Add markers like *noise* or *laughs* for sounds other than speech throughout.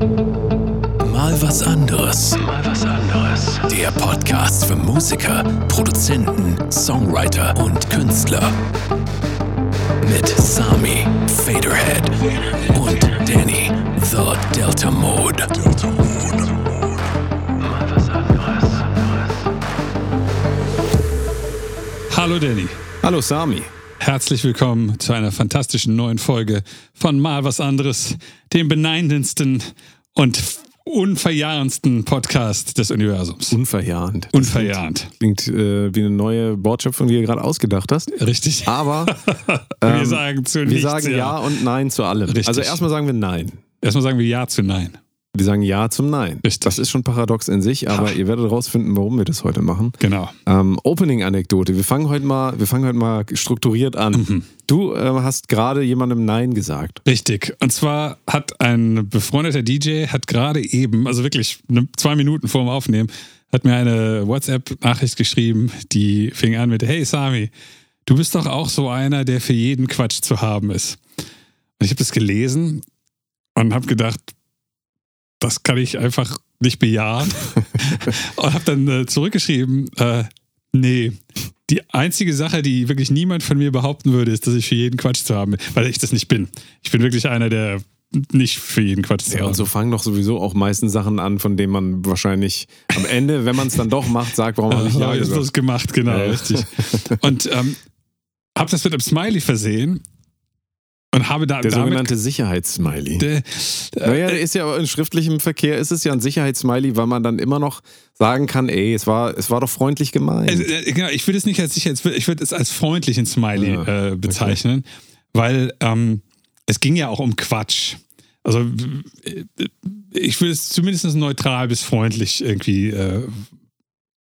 Mal was anderes. Mal was anderes. Der Podcast für Musiker, Produzenten, Songwriter und Künstler. Mit Sami, Faderhead und Danny, The Delta Mode. Delta Mode. Mal was anderes. Hallo Danny. Hallo Sami. Herzlich willkommen zu einer fantastischen neuen Folge von Mal was anderes, dem beneidendsten und unverjahrensten Podcast des Universums. Unverjährend. Das Unverjährend. Klingt, klingt äh, wie eine neue Wortschöpfung, die du gerade ausgedacht hast. Richtig. Aber *laughs* wir ähm, sagen zu wir nichts sagen ja. und Nein zu allem. Richtig. Also erstmal sagen wir Nein. Erstmal sagen wir Ja zu Nein. Wir sagen Ja zum Nein. Richtig. Das ist schon paradox in sich, aber ihr werdet herausfinden, warum wir das heute machen. Genau. Ähm, Opening-Anekdote. Wir fangen heute mal, wir fangen heute mal strukturiert an. Mhm. Du äh, hast gerade jemandem Nein gesagt. Richtig. Und zwar hat ein befreundeter DJ, hat gerade eben, also wirklich ne- zwei Minuten vor dem Aufnehmen, hat mir eine WhatsApp-Nachricht geschrieben, die fing an mit, hey Sami, du bist doch auch so einer, der für jeden Quatsch zu haben ist. Und ich habe das gelesen und habe gedacht, das kann ich einfach nicht bejahen. *laughs* und habe dann äh, zurückgeschrieben, äh, nee, die einzige Sache, die wirklich niemand von mir behaupten würde, ist, dass ich für jeden Quatsch zu haben bin, weil ich das nicht bin. Ich bin wirklich einer, der nicht für jeden Quatsch zu Ja, haben. und so fangen doch sowieso auch meistens Sachen an, von denen man wahrscheinlich am Ende, wenn man es dann doch macht, sagt, warum habe ich *laughs* Ja, jetzt gesagt. das gemacht, genau, ja. richtig. Und ähm, habe das mit einem Smiley versehen und habe da Der sogenannte Sicherheitssmiley. Der, Naja, der ist ja in schriftlichem Verkehr ist es ja ein Sicherheitssmiley, weil man dann immer noch sagen kann, ey, es war, es war doch freundlich gemeint. Also, äh, genau, ich würde es nicht als sicher, ich würde es als freundlichen Smiley Ja, äh, bezeichnen, weil ähm, es ging ja auch um Quatsch. Also äh, ich würde es zumindest neutral bis freundlich irgendwie äh,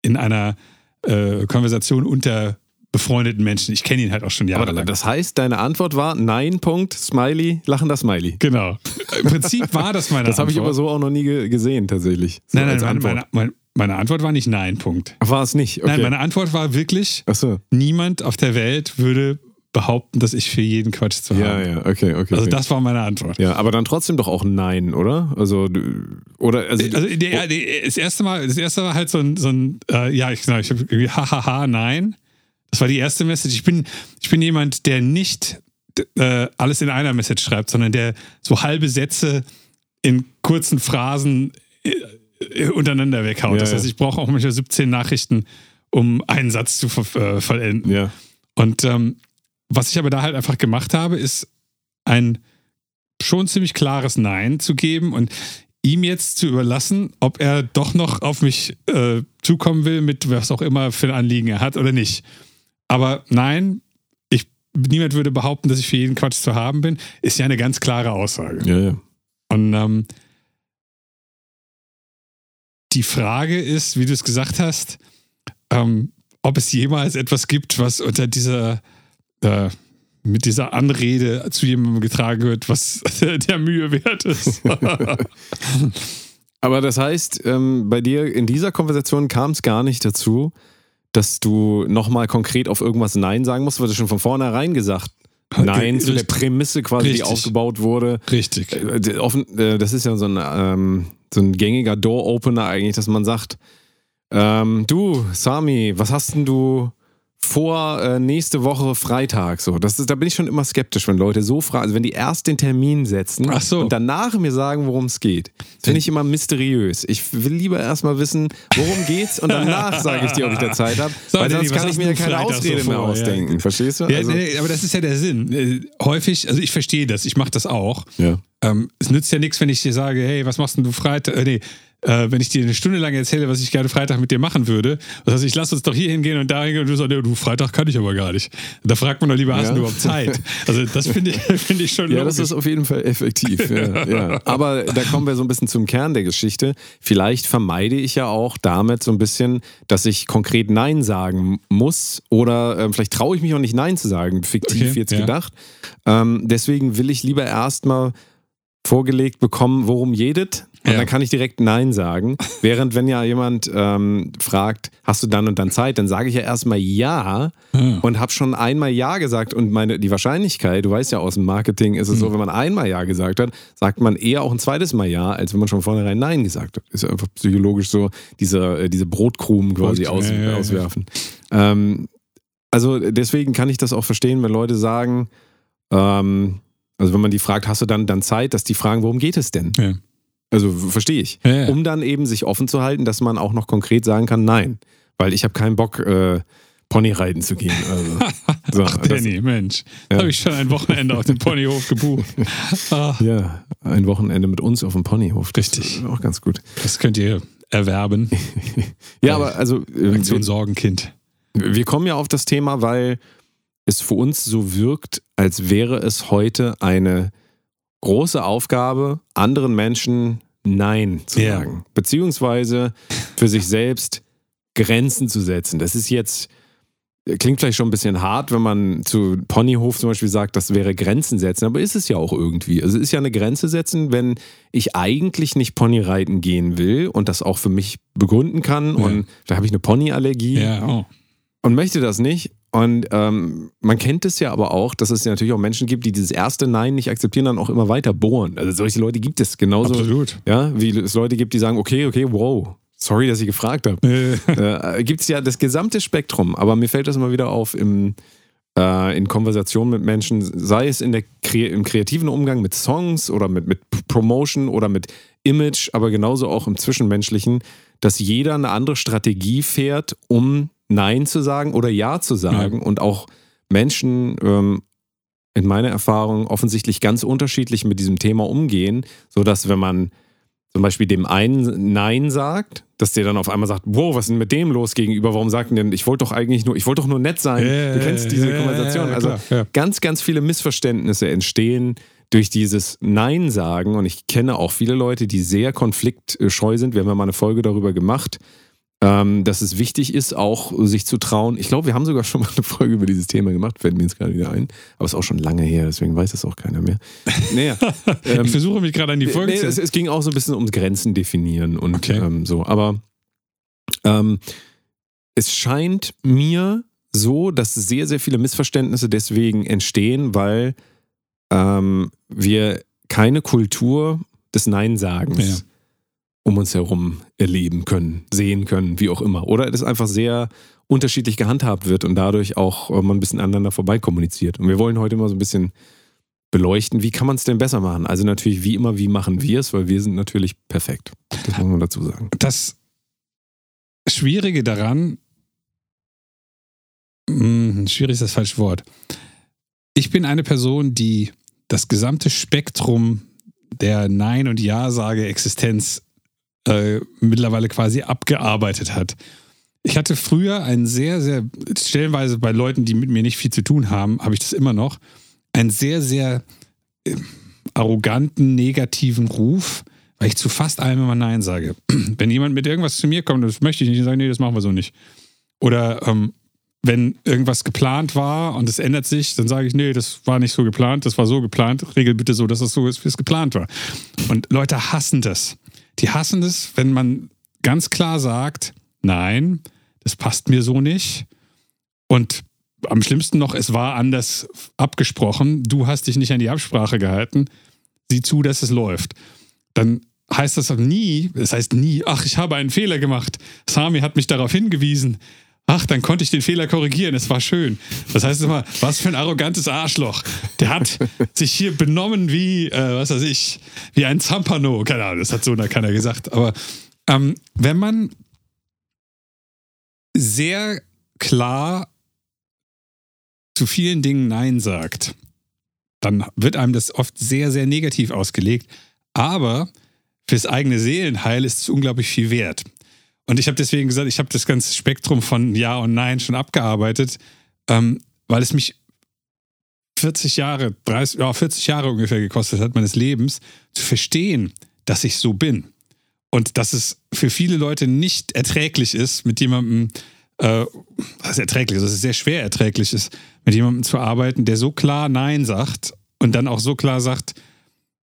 in einer äh, Konversation unter befreundeten Menschen. Ich kenne ihn halt auch schon aber jahrelang. das heißt, deine Antwort war Nein, Punkt, Smiley, lachender Smiley. genau. *laughs* Im Prinzip war das meine Das habe ich Antwort. aber so auch noch nie ge gesehen, tatsächlich. So Nein, nein, meine, Antwort. meine, meine, meine Antwort war nicht Nein, Punkt. Ach, war es nicht? Okay. Nein, meine Antwort war wirklich, Achso. niemand auf der Welt würde behaupten, dass ich für jeden Quatsch zu Ja, haben. ja, okay, okay. Also das war meine Antwort. ja, aber dann trotzdem doch auch Nein, oder? Also, oder, also, Also der, der, das erste Mal, das erste war halt so ein, so ein äh, ja, ich, genau, ich habe irgendwie hahaha, nein. Das war die erste Message. Ich bin, ich bin jemand, der nicht äh, alles in einer Message schreibt, sondern der so halbe Sätze in kurzen Phrasen äh, äh, untereinander weghaut. Ja, das heißt, ich brauche auch manchmal 17 Nachrichten, um einen Satz zu ver äh, vollenden. ja. Und ähm, was ich aber da halt einfach gemacht habe, ist ein schon ziemlich klares Nein zu geben und ihm jetzt zu überlassen, ob er doch noch auf mich äh, zukommen will, mit was auch immer für ein Anliegen er hat oder nicht. Aber nein, ich, niemand würde behaupten, dass ich für jeden Quatsch zu haben bin, ist ja eine ganz klare Aussage. Ja, ja. Und ähm, die Frage ist, wie du es gesagt hast, ähm, ob es jemals etwas gibt, was unter dieser, äh, mit dieser Anrede zu jemandem getragen wird, was *laughs* der Mühe wert ist. *laughs* Aber das heißt, ähm, bei dir in dieser Konversation kam es gar nicht dazu, dass du nochmal konkret auf irgendwas Nein sagen musst, weil du schon von vornherein gesagt Nein zu der. Prämisse quasi, die Richtig. aufgebaut wurde. Richtig. Äh, die- äh, das ist ja so ein, ähm, so ein gängiger Door-Opener eigentlich, dass man sagt, ähm, du, Sami, was hast denn du vor äh, nächste Woche Freitag? So, das ist, da bin ich schon immer skeptisch, wenn Leute so fragen, also wenn die erst den Termin setzen so. und danach mir sagen, worum es geht. Finde ich immer mysteriös. Ich will lieber erstmal wissen, worum geht's und danach sage ich dir, ob ich da Zeit habe. So, weil sonst kann ich mir ja keine Freitag so Ausrede mehr vor? Ja. ausdenken. Verstehst du? Ja, Also- nee, aber das ist ja der Sinn. Äh, häufig, also ich verstehe das, ich mache das auch. ja. Ähm, es nützt ja nichts, wenn ich dir sage, hey, was machst denn du Freitag? Äh, nee, äh, wenn ich dir eine Stunde lang erzähle, was ich gerne Freitag mit dir machen würde. Das heißt, ich lass uns doch hier hingehen und da hingehen und du sagst, du, Freitag kann ich aber gar nicht. Da fragt man doch lieber, hast Ja. du überhaupt Zeit? Also das finde ich, *laughs* finde ich schon Ja, das logisch. ist auf jeden Fall effektiv. Ja, ja. Aber da kommen wir so ein bisschen zum Kern der Geschichte. Vielleicht vermeide ich ja auch damit so ein bisschen, dass ich konkret Nein sagen muss oder ähm, vielleicht traue ich mich auch nicht Nein zu sagen, fiktiv Okay, jetzt gedacht. Ähm, deswegen will ich lieber erstmal vorgelegt bekommen, worum jedet. Und Ja. dann kann ich direkt Nein sagen. *laughs* Während wenn ja jemand ähm, fragt, hast du dann und dann Zeit, dann sage ich ja erstmal Ja Hm. und habe schon einmal Ja gesagt. Und meine, die Wahrscheinlichkeit, du weißt ja aus dem Marketing, ist es Hm. so, wenn man einmal Ja gesagt hat, sagt man eher auch ein zweites Mal Ja, als wenn man schon vornherein Nein gesagt hat. Ist ja einfach psychologisch so, diese, äh, diese Brotkrumen quasi Brot- aus, ja, auswerfen. Ähm, also deswegen kann ich das auch verstehen, wenn Leute sagen, ähm, also wenn man die fragt, hast du dann, dann Zeit, dass die fragen, worum geht es denn? Ja. Also verstehe ich. Ja, ja. Um dann eben sich offen zu halten, dass man auch noch konkret sagen kann, nein. Weil ich habe keinen Bock, äh, Pony reiten zu gehen. Also, *laughs* so, Ach, das, Danny, Mensch. Ja. Habe ich schon ein Wochenende auf dem Ponyhof gebucht. *laughs* Ah, ja, ein Wochenende mit uns auf dem Ponyhof. Das Richtig. Auch ganz gut. das könnt ihr erwerben. *laughs* Ja, aber also äh, Aktion Sorgenkind. wir kommen ja auf das Thema, weil es für uns so wirkt, als wäre es heute eine große Aufgabe, anderen Menschen Nein zu Ja. sagen. Beziehungsweise für sich selbst Grenzen zu setzen. Das ist jetzt, klingt vielleicht schon ein bisschen hart, wenn man zu Ponyhof zum Beispiel sagt, das wäre Grenzen setzen, aber ist es ja auch irgendwie. Also es ist ja eine Grenze setzen, wenn ich eigentlich nicht Ponyreiten gehen will und das auch für mich begründen kann Ja. und da habe ich eine Ponyallergie Ja, oh. und möchte das nicht. Und ähm, man kennt es ja aber auch, dass es ja natürlich auch Menschen gibt, die dieses erste Nein nicht akzeptieren, dann auch immer weiter bohren. Also solche Leute gibt es genauso. absolut. Ja, wie es Leute gibt, die sagen, okay, okay, wow, sorry, dass ich gefragt habe. *laughs* Äh, gibt es ja das gesamte Spektrum, aber mir fällt das immer wieder auf im, äh, in Konversationen mit Menschen, sei es in der im kreativen Umgang mit Songs oder mit, mit Promotion oder mit Image, aber genauso auch im Zwischenmenschlichen, dass jeder eine andere Strategie fährt, um Nein zu sagen oder Ja zu sagen und auch Menschen ähm, in meiner Erfahrung offensichtlich ganz unterschiedlich mit diesem Thema umgehen, sodass wenn man zum Beispiel dem einen Nein sagt, dass der dann auf einmal sagt, wow, was ist denn mit dem los gegenüber? Warum sagt denn, ich wollte doch eigentlich nur, ich wollte doch nur nett sein. du kennst diese ja, Konversation. ja, also klar, ja. ganz, ganz viele Missverständnisse entstehen durch dieses Nein sagen. Und ich kenne auch viele Leute, die sehr konfliktscheu sind. Wir haben ja mal eine Folge darüber gemacht, ähm, dass es wichtig ist, auch sich zu trauen. Ich glaube, wir haben sogar schon mal eine Folge über dieses Thema gemacht, fällt mir jetzt gerade wieder ein. Aber es ist auch schon lange her, deswegen weiß es auch keiner mehr. Naja, *laughs* ähm, ich versuche mich gerade an die Folge nee, zu es, es ging auch so ein bisschen ums Grenzen definieren und Okay. ähm, so. Aber ähm, es scheint mir so, dass sehr, sehr viele Missverständnisse deswegen entstehen, weil ähm, wir keine Kultur des Nein-Sagens Ja. Um uns herum erleben können, sehen können, wie auch immer. Oder es einfach sehr unterschiedlich gehandhabt wird und dadurch auch äh, man ein bisschen aneinander vorbei kommuniziert. Und wir wollen heute mal so ein bisschen beleuchten, wie kann man es denn besser machen? Also natürlich wie immer, wie machen wir es, weil wir sind natürlich perfekt. Das muss man dazu sagen. das Schwierige daran, Hm, schwierig ist das falsche Wort. Ich bin eine Person, die das gesamte Spektrum der Nein- und Ja-Sage-Existenz äh, mittlerweile quasi abgearbeitet hat. Ich hatte früher einen sehr, sehr, stellenweise bei Leuten, die mit mir nicht viel zu tun haben, habe ich das immer noch, einen sehr, sehr äh, arroganten, negativen Ruf, weil ich zu fast allem immer Nein sage. *clears throat* Wenn jemand mit irgendwas zu mir kommt, das möchte ich nicht, dann sage ich, nee, das machen wir so nicht. Oder ähm, wenn irgendwas geplant war und es ändert sich, dann sage ich, nee, das war nicht so geplant, das war so geplant. Regel bitte so, dass es so ist, wie es geplant war. Und Leute hassen das. Die hassen das, wenn man ganz klar sagt, nein, das passt mir so nicht. Und am schlimmsten noch, es war anders abgesprochen, du hast dich nicht an die Absprache gehalten, sieh zu, dass es läuft. Dann heißt das nie, das heißt nie, ach, ich habe einen Fehler gemacht. Sami hat mich darauf hingewiesen. Ach, dann konnte ich den Fehler korrigieren, es war schön. Das heißt immer, was für ein arrogantes Arschloch. Der hat *laughs* sich hier benommen wie, äh, was weiß ich, wie ein Zampano. Keine Ahnung, das hat so keiner gesagt. Aber ähm, wenn man sehr klar zu vielen Dingen Nein sagt, dann wird einem das oft sehr, sehr negativ ausgelegt. Aber fürs eigene Seelenheil ist es unglaublich viel wert. Und ich habe deswegen gesagt, ich habe das ganze Spektrum von Ja und Nein schon abgearbeitet, ähm, weil es mich 40 Jahre, 30, ja, 40 Jahre ungefähr gekostet hat, meines Lebens, zu verstehen, dass ich so bin. Und dass es für viele Leute nicht erträglich ist, mit jemandem, äh, was ist erträglich, dass es sehr schwer erträglich ist, mit jemandem zu arbeiten, der so klar Nein sagt und dann auch so klar sagt,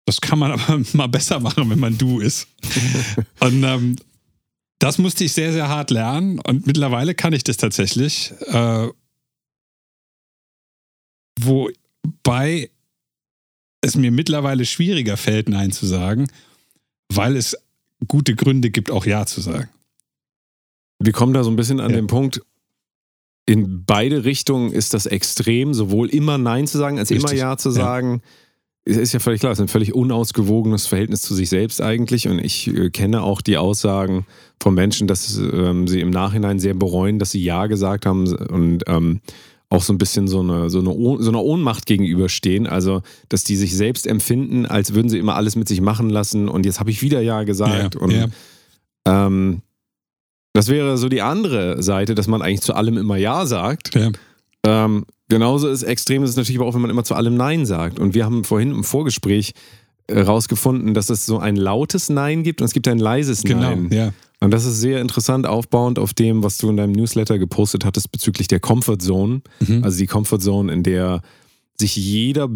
Das kann man *laughs* aber mal besser machen, wenn man du ist. *laughs* und ähm, das musste ich sehr, sehr hart lernen und mittlerweile kann ich das tatsächlich. Äh, wobei es mir mittlerweile schwieriger fällt, Nein zu sagen, weil es gute Gründe gibt, auch Ja zu sagen. Wir kommen da so ein bisschen an Ja. den Punkt, in beide Richtungen ist das extrem, sowohl immer Nein zu sagen, als immer Richtig. Ja zu Ja. sagen. Es ist ja völlig klar, es ist ein völlig unausgewogenes Verhältnis zu sich selbst eigentlich. Und ich äh, kenne auch die Aussagen von Menschen, dass ähm, sie im Nachhinein sehr bereuen, dass sie Ja gesagt haben und ähm, auch so ein bisschen so eine, so, eine, Oh- so eine Ohnmacht gegenüberstehen. Also, dass die sich selbst empfinden, als würden sie immer alles mit sich machen lassen und jetzt habe ich wieder Ja gesagt. Ja, und ja. ähm, das wäre so die andere Seite, dass man eigentlich zu allem immer Ja sagt. Ja. Ähm, genauso ist extrem ist es natürlich aber auch, wenn man immer zu allem Nein sagt. Und wir haben vorhin im Vorgespräch herausgefunden, dass es so ein lautes Nein gibt und es gibt ein leises Genau, Nein. ja. Und das ist sehr interessant aufbauend auf dem, was du in deinem Newsletter gepostet hattest bezüglich der Comfort Zone. Mhm. Also die Comfort Zone, in der sich jeder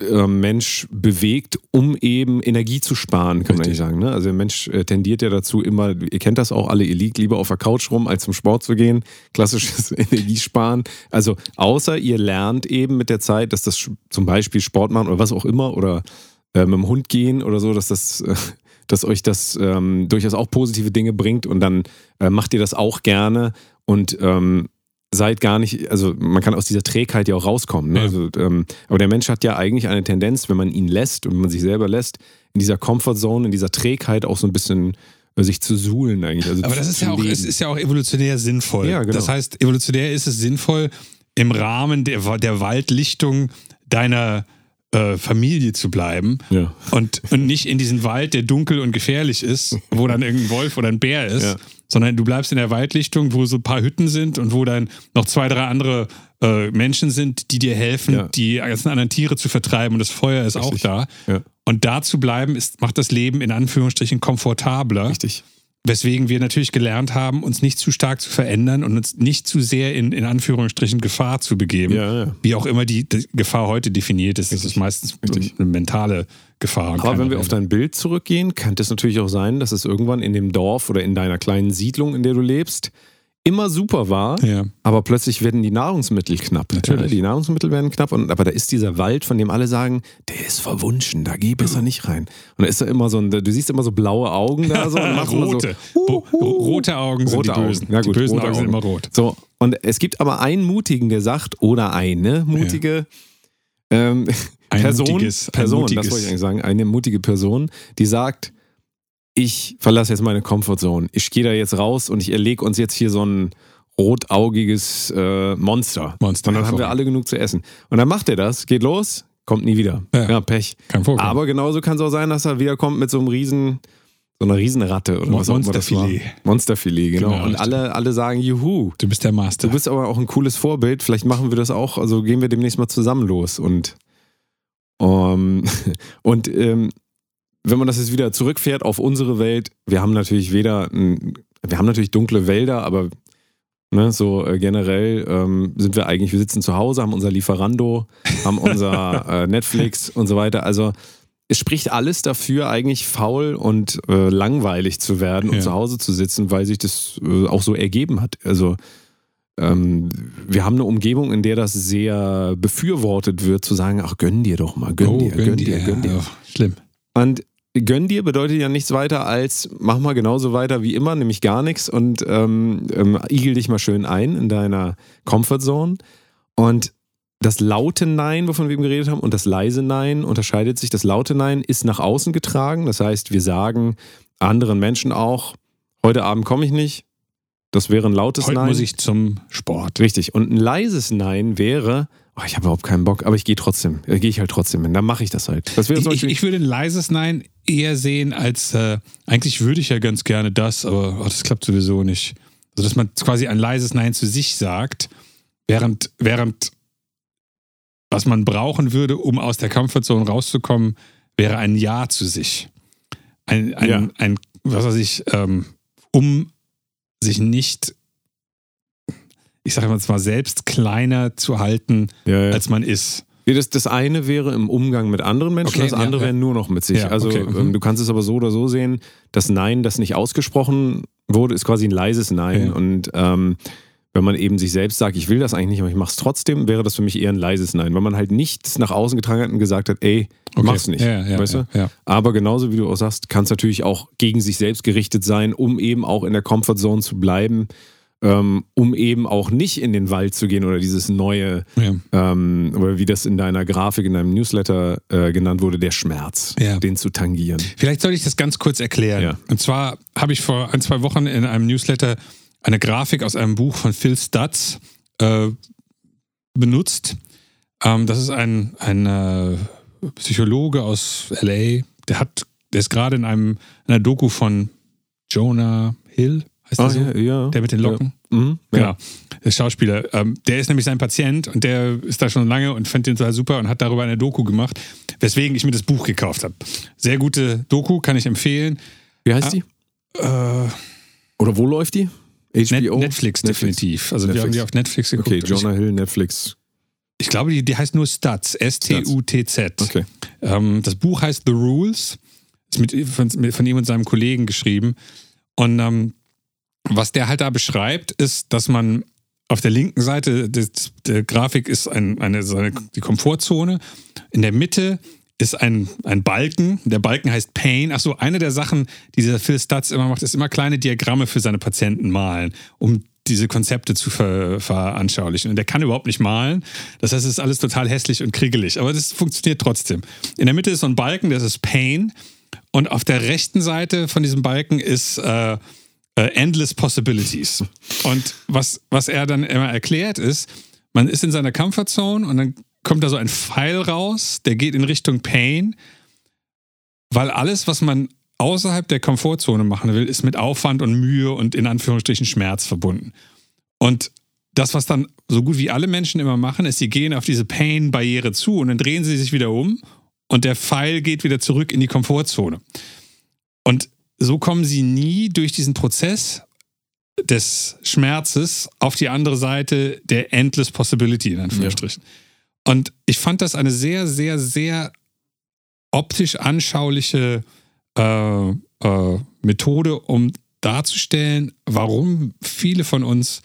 äh, Mensch bewegt, um eben Energie zu sparen, kann man Richtig. eigentlich sagen. Ne? Also der Mensch äh, tendiert ja dazu immer, ihr kennt das auch alle, ihr liegt lieber auf der Couch rum, als zum Sport zu gehen. Klassisches *laughs* Energiesparen. Also außer ihr lernt eben mit der Zeit, dass das zum Beispiel Sport machen oder was auch immer oder äh, mit dem Hund gehen oder so, dass das... Äh, dass euch das ähm, durchaus auch positive Dinge bringt und dann äh, macht ihr das auch gerne und ähm, seid gar nicht, also man kann aus dieser Trägheit ja auch rauskommen. Ne? Ja. Also, ähm, aber der Mensch hat ja eigentlich eine Tendenz, wenn man ihn lässt und wenn man sich selber lässt, in dieser Comfortzone, in dieser Trägheit auch so ein bisschen äh, sich zu suhlen eigentlich. Also Aber das ist ja auch, es ist ja auch evolutionär sinnvoll. Ja, genau. Das heißt, evolutionär ist es sinnvoll, im Rahmen der, der Waldlichtung deiner äh, Familie zu bleiben ja. und, und nicht in diesen Wald, der dunkel und gefährlich ist, wo dann irgendein Wolf oder ein Bär ist, Ja. Sondern du bleibst in der Waldlichtung, wo so ein paar Hütten sind und wo dann noch zwei, drei andere äh, Menschen sind, die dir helfen, Ja. die ganzen anderen Tiere zu vertreiben und das Feuer ist Richtig. auch da. Ja. Und da zu bleiben, ist, macht das Leben in Anführungsstrichen komfortabler. Richtig. Weswegen wir natürlich gelernt haben, uns nicht zu stark zu verändern und uns nicht zu sehr in, in Anführungsstrichen Gefahr zu begeben. Ja, ja. Wie auch immer die, die Gefahr heute definiert ist. Das ist meistens Richtig. eine mentale Gefahr. Aber wenn wir auf dein Bild zurückgehen, könnte es natürlich auch sein, dass es irgendwann in dem Dorf oder in deiner kleinen Siedlung, in der du lebst, immer super war, Ja. aber plötzlich werden die Nahrungsmittel knapp. Natürlich. Ja, die Nahrungsmittel werden knapp, und, aber da ist dieser Wald, von dem alle sagen, der ist verwunschen, da geh besser nicht rein. Und da ist da immer so ein, du siehst immer so blaue Augen da so. Rote. So, Bo- rote Augen sind Rote die bösen. Augen. Ja, gut, die bösen rote Augen sind Augen. immer rot. So, und es gibt aber einen Mutigen, der sagt, oder eine mutige ähm, Ein Person, mutiges- Person das mutiges- wollte ich eigentlich sagen, eine mutige Person, die sagt, ich verlasse jetzt meine Comfortzone, ich gehe da jetzt raus und ich erlege uns jetzt hier so ein rotaugiges äh, Monster. Monster, Und dann haben wir alle genug zu essen. Und dann macht er das, geht los, kommt nie wieder. Ja. Ja, Pech. Kein Vorkommen. Aber genauso kann es auch sein, dass er wiederkommt mit so einem riesen, so einer Riesenratte oder Mon- was auch immer das war. Monsterfilet. Monsterfilet, genau. Genau, und alle, alle sagen, juhu. du bist der Master. Du bist aber auch ein cooles Vorbild. Vielleicht machen wir das auch. Also gehen wir demnächst mal zusammen los. Und, ähm, *laughs* und ähm, wenn man das jetzt wieder zurückfährt auf unsere Welt, wir haben natürlich weder, ein, wir haben natürlich dunkle Wälder, aber ne, so äh, generell ähm, sind wir eigentlich, wir sitzen zu Hause, haben unser Lieferando, haben unser *laughs* äh, Netflix und so weiter. Also es spricht alles dafür, eigentlich faul und äh, langweilig zu werden und Ja. zu Hause zu sitzen, weil sich das äh, auch so ergeben hat. Also ähm, wir haben eine Umgebung, in der das sehr befürwortet wird, zu sagen, ach, gönn dir doch mal, gönn dir, gönn, dir, gönn dir. Oh, schlimm. Und gönn dir bedeutet ja nichts weiter als, mach mal genauso weiter wie immer, nämlich gar nichts und ähm, ähm, igel dich mal schön ein in deiner Comfortzone. Und das laute Nein, wovon wir eben geredet haben, und das leise Nein unterscheidet sich. Das laute Nein ist nach außen getragen. Das heißt, wir sagen anderen Menschen auch, heute Abend komme ich nicht. Das wäre ein lautes Heute Nein. muss ich zum Sport. Richtig. Und ein leises Nein wäre, oh, ich habe überhaupt keinen Bock, aber ich gehe trotzdem. Äh, Gehe ich halt trotzdem hin. Dann mache ich das halt. Das Ich, ich würde ein leises Nein eher sehen als, äh, eigentlich würde ich ja ganz gerne das, aber oh, das klappt sowieso nicht. Also, dass man quasi ein leises Nein zu sich sagt, während, während was man brauchen würde, um aus der Comfortzone rauszukommen, wäre ein Ja zu sich. Ein, ein, Ja. ein was weiß ich, ähm, um sich nicht, ich sage jetzt mal, selbst kleiner zu halten, ja, ja. als man ist. Das, das eine wäre im Umgang mit anderen Menschen, Okay, das andere ja, nur noch mit sich. Also okay, mhm. ähm, du kannst es aber so oder so sehen, das Nein, das nicht ausgesprochen wurde, ist quasi ein leises Nein. Und ähm, wenn man eben sich selbst sagt, ich will das eigentlich nicht, aber ich mach's trotzdem, wäre das für mich eher ein leises Nein. Wenn man halt nichts nach außen getragen hat und gesagt hat, ey, Okay. mach's nicht. Ja, ja, weißt ja, du? Aber genauso wie du auch sagst, kann es natürlich auch gegen sich selbst gerichtet sein, um eben auch in der Comfortzone zu bleiben, ähm, um eben auch nicht in den Wald zu gehen oder dieses neue, Ja. ähm, oder wie das in deiner Grafik, in deinem Newsletter äh, genannt wurde, der Schmerz, Ja. den zu tangieren. Vielleicht soll ich das ganz kurz erklären. Ja. Und zwar habe ich vor ein, zwei Wochen in einem Newsletter eine Grafik aus einem Buch von Phil Stutz äh, benutzt. Ähm, das ist ein, ein äh, Psychologe aus LA, der hat, der ist gerade in einem in einer Doku von Jonah Hill, heißt der Ah, so? ja, ja. Der mit den Locken. Mhm, ja. Genau. Der Schauspieler. Ähm, der ist nämlich sein Patient und der ist da schon lange und fand den total super und hat darüber eine Doku gemacht, weswegen ich mir das Buch gekauft habe. Sehr gute Doku, kann ich empfehlen. Wie heißt die? Äh, Oder wo läuft die? HBO? Netflix definitiv. Also wir Netflix. haben die auf Netflix geguckt. Okay, Jonah Hill, Netflix. Ich, glaube, die, die heißt nur Stutz. S-T-U-T-Z. Okay. Ähm, das Buch heißt The Rules. Ist mit, von, von ihm und seinem Kollegen geschrieben. Und ähm, was der halt da beschreibt, ist, dass man auf der linken Seite der Grafik ist ein, eine, so eine, die Komfortzone. In der Mitte ist ein, ein Balken. Der Balken heißt Pain. Achso, eine der Sachen, die dieser Phil Stutz immer macht, ist immer kleine Diagramme für seine Patienten malen, um diese Konzepte zu ver veranschaulichen. Und der kann überhaupt nicht malen. Das heißt, es ist alles total hässlich und kriegelig. Aber das funktioniert trotzdem. In der Mitte ist so ein Balken, das ist Pain. Und auf der rechten Seite von diesem Balken ist äh, äh, Endless Possibilities. Und was, was er dann immer erklärt ist, man ist in seiner Comfortzone und dann kommt da so ein Pfeil raus, der geht in Richtung Pain, weil alles, was man außerhalb der Komfortzone machen will, ist mit Aufwand und Mühe und in Anführungsstrichen Schmerz verbunden. Und das, was dann so gut wie alle Menschen immer machen, ist, sie gehen auf diese Pain-Barriere zu und dann drehen sie sich wieder um und der Pfeil geht wieder zurück in die Komfortzone. Und so kommen sie nie durch diesen Prozess des Schmerzes auf die andere Seite der Endless Possibility, in Anführungsstrichen. Und ich fand das eine sehr, sehr, sehr optisch anschauliche äh, äh, Methode, um darzustellen, warum viele von uns,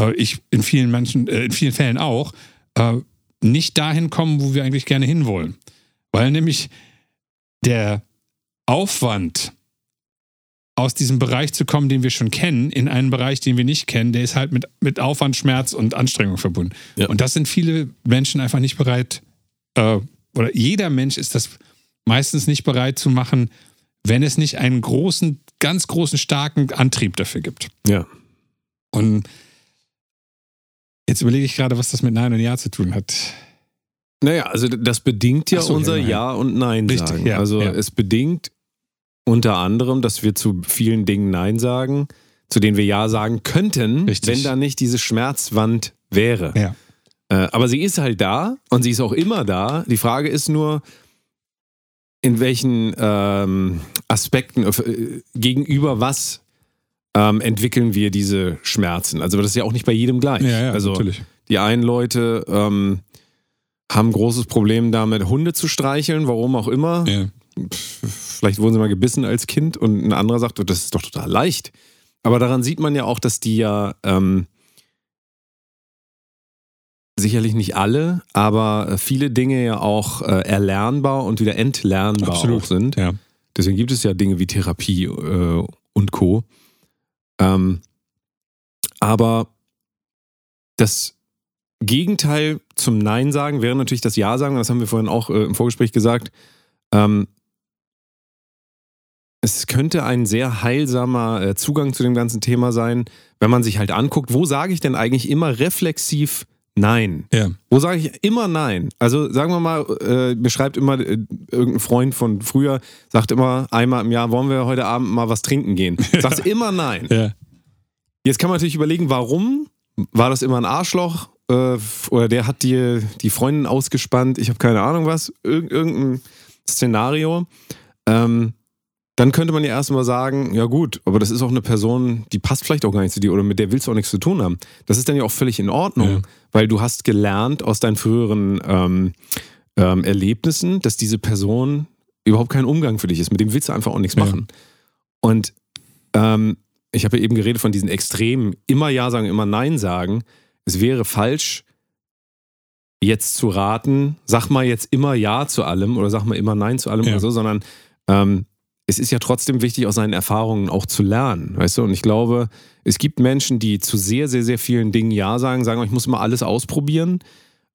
äh, ich in vielen Menschen, äh, in vielen Fällen auch, äh, nicht dahin kommen, wo wir eigentlich gerne hinwollen. Weil nämlich der Aufwand, aus diesem Bereich zu kommen, den wir schon kennen, in einen Bereich, den wir nicht kennen, der ist halt mit, mit Aufwand, Schmerz und Anstrengung verbunden. Ja. Und das sind viele Menschen einfach nicht bereit, äh, oder jeder Mensch ist das meistens nicht bereit zu machen, wenn es nicht einen großen, ganz großen, starken Antrieb dafür gibt. Ja. Und jetzt überlege ich gerade, was das mit Nein und Ja zu tun hat. Naja, also das bedingt ja so, unser ja, Ja, ja. und Nein Richtig, sagen. ja, also ja. es bedingt unter anderem, dass wir zu vielen Dingen Nein sagen, zu denen wir Ja sagen könnten, Richtig. wenn da nicht diese Schmerzwand wäre. Ja. Äh, aber sie ist halt da und sie ist auch immer da. Die Frage ist nur, in welchen ähm, Aspekten, äh, gegenüber was ähm, entwickeln wir diese Schmerzen. Also das ist ja auch nicht bei jedem gleich. Ja, ja, also natürlich. die einen Leute ähm, haben ein großes Problem damit, Hunde zu streicheln, warum auch immer. Ja. Vielleicht wurden sie mal gebissen als Kind und ein anderer sagt, oh, das ist doch total leicht. Aber daran sieht man ja auch, dass die ja ähm, sicherlich nicht alle, aber viele Dinge ja auch äh, erlernbar und wieder entlernbar Absolut. sind. Ja. Deswegen gibt es ja Dinge wie Therapie äh, und Co. Ähm, aber das Gegenteil zum Nein sagen wäre natürlich das Ja sagen. Das haben wir vorhin auch äh, im Vorgespräch gesagt. Ähm, es könnte ein sehr heilsamer äh, Zugang zu dem ganzen Thema sein, wenn man sich halt anguckt, wo sage ich denn eigentlich immer reflexiv Nein? Ja. Wo sage ich immer Nein? Also sagen wir mal, äh, beschreibt immer äh, irgendein Freund von früher, sagt immer einmal im Jahr, wollen wir heute Abend mal was trinken gehen? *laughs* Sagst immer Nein. Ja. Jetzt kann man natürlich überlegen, warum? War das immer ein Arschloch? Äh, oder der hat die, die Freundin ausgespannt? Ich habe keine Ahnung was. Irg irgendein Szenario. Ähm, dann könnte man ja erstmal sagen, ja gut, aber das ist auch eine Person, die passt vielleicht auch gar nicht zu dir oder mit der willst du auch nichts zu tun haben. Das ist dann ja auch völlig in Ordnung, Ja. weil du hast gelernt aus deinen früheren ähm, ähm, Erlebnissen, dass diese Person überhaupt kein Umgang für dich ist. Mit dem willst du einfach auch nichts Ja. machen. Und ähm, ich habe ja eben geredet von diesen Extremen, immer Ja sagen, immer Nein sagen. Es wäre falsch, jetzt zu raten, sag mal jetzt immer Ja zu allem oder sag mal immer Nein zu allem Ja. oder so, sondern ähm, es ist ja trotzdem wichtig, aus seinen Erfahrungen auch zu lernen, weißt du? Und ich glaube, es gibt Menschen, die zu sehr, sehr, sehr vielen Dingen Ja sagen, sagen, ich muss immer alles ausprobieren,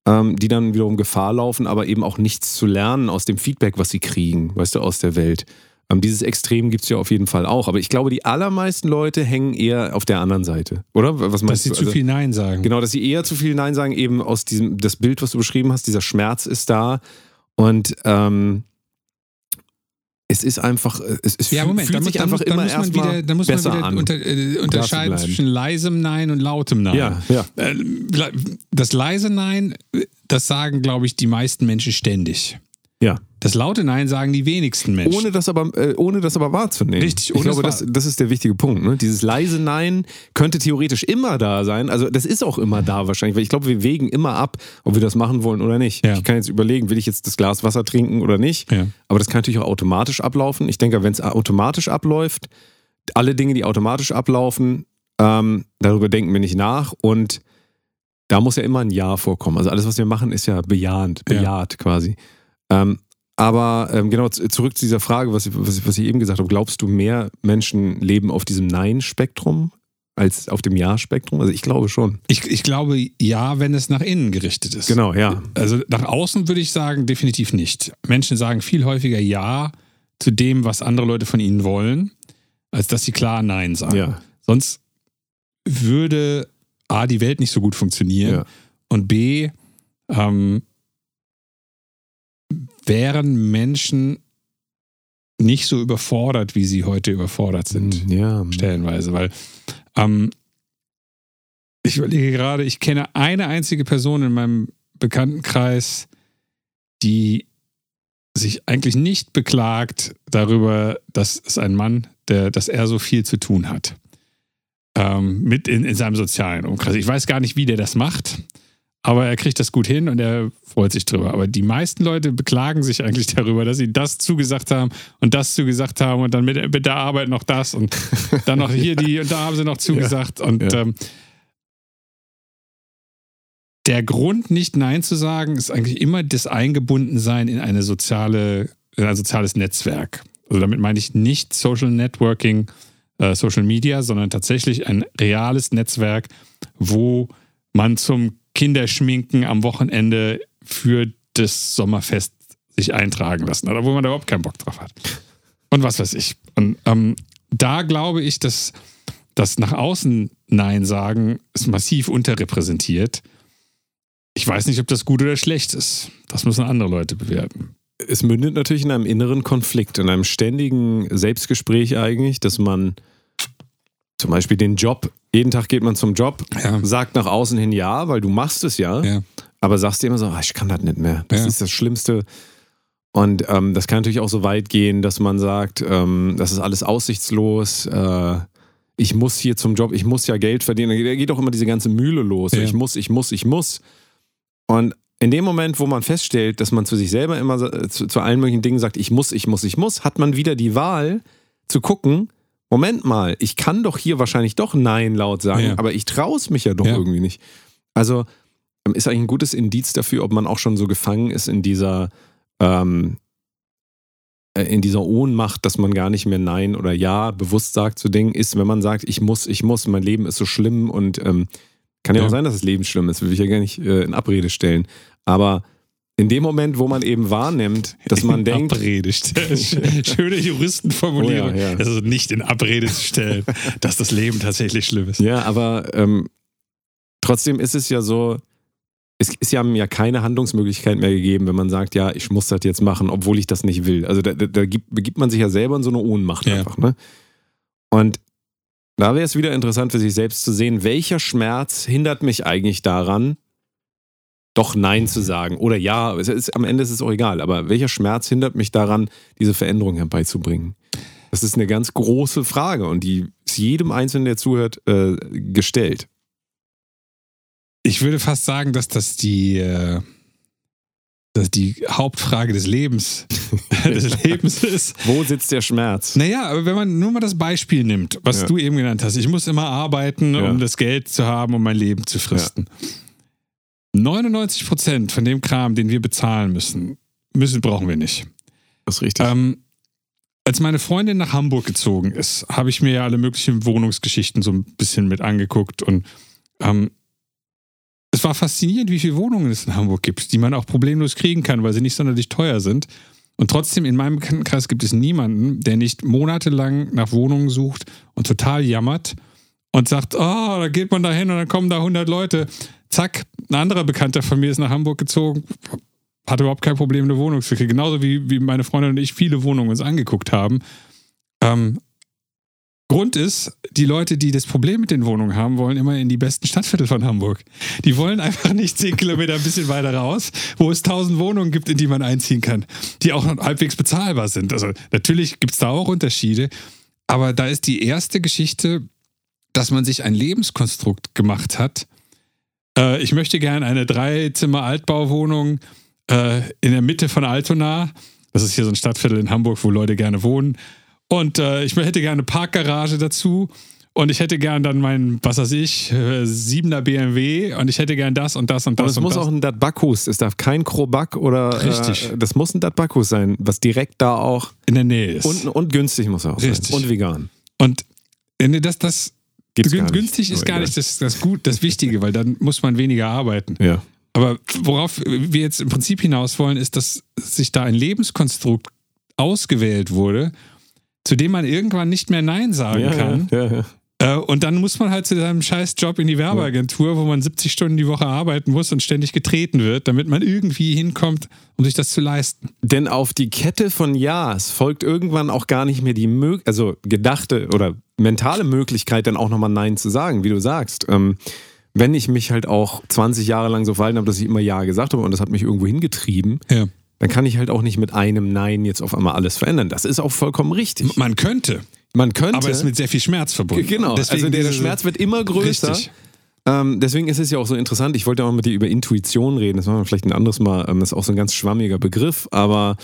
ähm, die dann wiederum Gefahr laufen, aber eben auch nichts zu lernen aus dem Feedback, was sie kriegen, weißt du, aus der Welt. Ähm, dieses Extrem gibt es ja auf jeden Fall auch. Aber ich glaube, die allermeisten Leute hängen eher auf der anderen Seite, oder? Was Dass meinst sie du? zu Also- viel Nein sagen. Genau, dass sie eher zu viel Nein sagen, eben aus diesem, das Bild, was du beschrieben hast, dieser Schmerz ist da. Und ähm, es ist einfach, es, es Ja, Moment, fühlt sich dann, einfach dann immer erstmal wieder, dann muss man wieder an. unter, äh, unterscheiden zwischen leisem Nein und lautem Nein. ja, ja. Äh, Das leise Nein, das sagen, glaube ich, die meisten Menschen ständig. Ja. Das laute Nein sagen die wenigsten Menschen. Ohne das aber, äh, ohne das aber wahrzunehmen. Richtig, Ich ohne glaube, es das, das ist der wichtige Punkt. Ne? Dieses leise Nein könnte theoretisch immer da sein. Also das ist auch immer da wahrscheinlich, weil ich glaube, wir wägen immer ab, ob wir das machen wollen oder nicht. Ja. Ich kann jetzt überlegen, will ich jetzt das Glas Wasser trinken oder nicht. Ja. Aber das kann natürlich auch automatisch ablaufen. Ich denke, wenn es automatisch abläuft, alle Dinge, die automatisch ablaufen, ähm, darüber denken wir nicht nach und da muss ja immer ein Ja vorkommen. Also alles, was wir machen, ist ja bejahend, Ja. bejaht quasi. Ähm, aber ähm, genau, zurück zu dieser Frage, was ich, was, ich- was ich eben gesagt habe. Glaubst du, mehr Menschen leben auf diesem Nein-Spektrum als auf dem Ja-Spektrum? Also ich glaube schon. Ich, ich glaube, ja, wenn es nach innen gerichtet ist. Genau, ja. Also nach außen würde ich sagen, definitiv nicht. Menschen sagen viel häufiger Ja zu dem, was andere Leute von ihnen wollen, als dass sie klar Nein sagen. Ja, Sonst würde A, die Welt nicht so gut funktionieren ja. und B, ähm, wären Menschen nicht so überfordert, wie sie heute überfordert sind, ja. stellenweise. Weil ähm, ich überlege gerade, ich kenne eine einzige Person in meinem Bekanntenkreis, die sich eigentlich nicht beklagt darüber, dass es ein Mann, der, dass er so viel zu tun hat. Ähm, mit in, in seinem sozialen Umkreis. Ich weiß gar nicht, wie der das macht, aber er kriegt das gut hin und er freut sich drüber. Aber die meisten Leute beklagen sich eigentlich darüber, dass sie das zugesagt haben und das zugesagt haben und dann mit, mit der Arbeit noch das und *laughs* dann noch hier die und da haben sie noch zugesagt. Und Ja. ähm, der Grund, nicht Nein zu sagen, ist eigentlich immer das Eingebundensein in eine soziale, in ein soziales Netzwerk. Also damit meine ich nicht Social Networking, äh, Social Media, sondern tatsächlich ein reales Netzwerk, wo man zum Kinderschminken am Wochenende für das Sommerfest sich eintragen lassen oder wo man da überhaupt keinen Bock drauf hat. Und was weiß ich. Und ähm, da glaube ich, dass das nach außen Nein sagen ist massiv unterrepräsentiert. Ich weiß nicht, ob das gut oder schlecht ist. Das müssen andere Leute bewerten. es mündet natürlich in einem inneren Konflikt, in einem ständigen Selbstgespräch eigentlich, dass man zum Beispiel den Job, jeden Tag geht man zum Job, Ja. sagt nach außen hin ja, weil du machst es ja, Ja. aber sagst dir immer so, ah, ich kann das nicht mehr. Das Ja. ist das Schlimmste. Und ähm, das kann natürlich auch so weit gehen, dass man sagt, ähm, das ist alles aussichtslos. Äh, ich muss hier zum Job, ich muss ja Geld verdienen. Da geht auch immer diese ganze Mühle los. Ich muss, ich muss, ich muss. Und in dem Moment, wo man feststellt, dass man zu sich selber immer so- zu, zu allen möglichen Dingen sagt, ich muss, ich muss, ich muss, hat man wieder die Wahl zu gucken, Moment mal, ich kann doch hier wahrscheinlich doch Nein laut sagen, Ja. aber ich traue es mich ja doch Ja. irgendwie nicht. Also ähm, ist eigentlich ein gutes Indiz dafür, ob man auch schon so gefangen ist in dieser, ähm, äh, in dieser Ohnmacht, dass man gar nicht mehr Nein oder Ja bewusst sagt zu Dingen, ist, wenn man sagt, ich muss, ich muss, mein Leben ist so schlimm und ähm, kann ja, Ja. auch sein, dass das Leben schlimm ist, will ich ja gar nicht äh, in Abrede stellen. Aber in dem Moment, wo man eben wahrnimmt, dass man denkt, Abrede stellen. *laughs* Schöne Juristenformulierung. Oh ja, ja. Also nicht in Abrede zu stellen, *laughs* dass das Leben tatsächlich schlimm ist. Ja, aber ähm, trotzdem ist es ja so, es ist ja, ja keine Handlungsmöglichkeit mehr gegeben, wenn man sagt, ja, ich muss das jetzt machen, obwohl ich das nicht will. Also da, da, da gibt, begibt man sich ja selber in so eine Ohnmacht Ja. einfach. Ne? Und da wäre es wieder interessant für sich selbst zu sehen, welcher Schmerz hindert mich eigentlich daran, doch Nein zu sagen. Oder ja, es ist, am Ende ist es auch egal, aber welcher Schmerz hindert mich daran, diese Veränderung herbeizubringen? Das ist eine ganz große Frage und die ist jedem Einzelnen, der zuhört, äh, gestellt. Ich würde fast sagen, dass das die, äh, dass die Hauptfrage des Lebens, *laughs* des Lebens ist. Wo sitzt der Schmerz? Naja, aber wenn man nur mal das Beispiel nimmt, was Ja. du eben genannt hast, ich muss immer arbeiten, Ja. um das Geld zu haben, um mein Leben zu fristen. 99 Prozent von dem Kram, den wir bezahlen müssen, müssen brauchen wir nicht. Das ist richtig. Ähm, als meine Freundin nach Hamburg gezogen ist, habe ich mir ja alle möglichen Wohnungsgeschichten so ein bisschen mit angeguckt und ähm, es war faszinierend, wie viele Wohnungen es in Hamburg gibt, die man auch problemlos kriegen kann, weil sie nicht sonderlich teuer sind. Und trotzdem in meinem Bekanntenkreis gibt es niemanden, der nicht monatelang nach Wohnungen sucht und total jammert und sagt, oh, da geht man da hin und dann kommen da 100 Leute. Zack, ein anderer Bekannter von mir ist nach Hamburg gezogen, hatte überhaupt kein Problem, eine Wohnung zu kriegen. Genauso wie, wie meine Freundin und ich viele Wohnungen uns angeguckt haben. Ähm, Grund ist, die Leute, die das Problem mit den Wohnungen haben, wollen immer in die besten Stadtviertel von Hamburg. Die wollen einfach nicht zehn Kilometer ein bisschen weiter raus, wo es tausend Wohnungen gibt, in die man einziehen kann, die auch noch halbwegs bezahlbar sind. Also natürlich gibt es da auch Unterschiede, aber da ist die erste Geschichte, dass man sich ein Lebenskonstrukt gemacht hat. Äh, ich möchte gerne eine Dreizimmer-Altbauwohnung äh, in der Mitte von Altona. Das ist hier so ein Stadtviertel in Hamburg, wo Leute gerne wohnen. Und äh, ich hätte gerne eine Parkgarage dazu. Und ich hätte gern dann meinen, was weiß ich, äh, 7er BMW und ich hätte gern das und das und Und das. es und muss das. auch ein Datbakus, es darf kein Krobak oder. Richtig. Äh, das muss ein Datbakus sein, was direkt da auch. in der Nähe ist. Und, und günstig muss er auch Richtig. sein. Und vegan. Und äh, das, das Gibt's gün- gar nicht. günstig ist gar nicht das, das gut, das Wichtige, weil dann muss man weniger arbeiten. Ja. Aber worauf wir jetzt im Prinzip hinaus wollen, ist, dass sich da ein Lebenskonstrukt ausgewählt wurde, zu dem man irgendwann nicht mehr Nein sagen Ja, kann. ja, ja, Und dann muss man halt zu seinem scheiß Job in die Werbeagentur, wo man 70 Stunden die Woche arbeiten muss und ständig getreten wird, damit man irgendwie hinkommt, um sich das zu leisten. Denn auf die Kette von Ja's folgt irgendwann auch gar nicht mehr die Mö also gedachte oder mentale Möglichkeit, dann auch nochmal Nein zu sagen, wie du sagst. Ähm, wenn ich mich halt auch 20 Jahre lang so verhalten habe, dass ich immer Ja gesagt habe und das hat mich irgendwo hingetrieben, Ja. dann kann ich halt auch nicht mit einem Nein jetzt auf einmal alles verändern. Das ist auch vollkommen richtig. Man könnte, Man könnte. aber es ist mit sehr viel Schmerz verbunden. Genau, Deswegen also der, Schmerz wird immer größer. Richtig. Ähm, deswegen ist es ja auch so interessant. Ich wollte ja auch mit dir über Intuition reden. Das machen wir vielleicht ein anderes Mal. Ähm, das ist auch so ein ganz schwammiger Begriff. Aber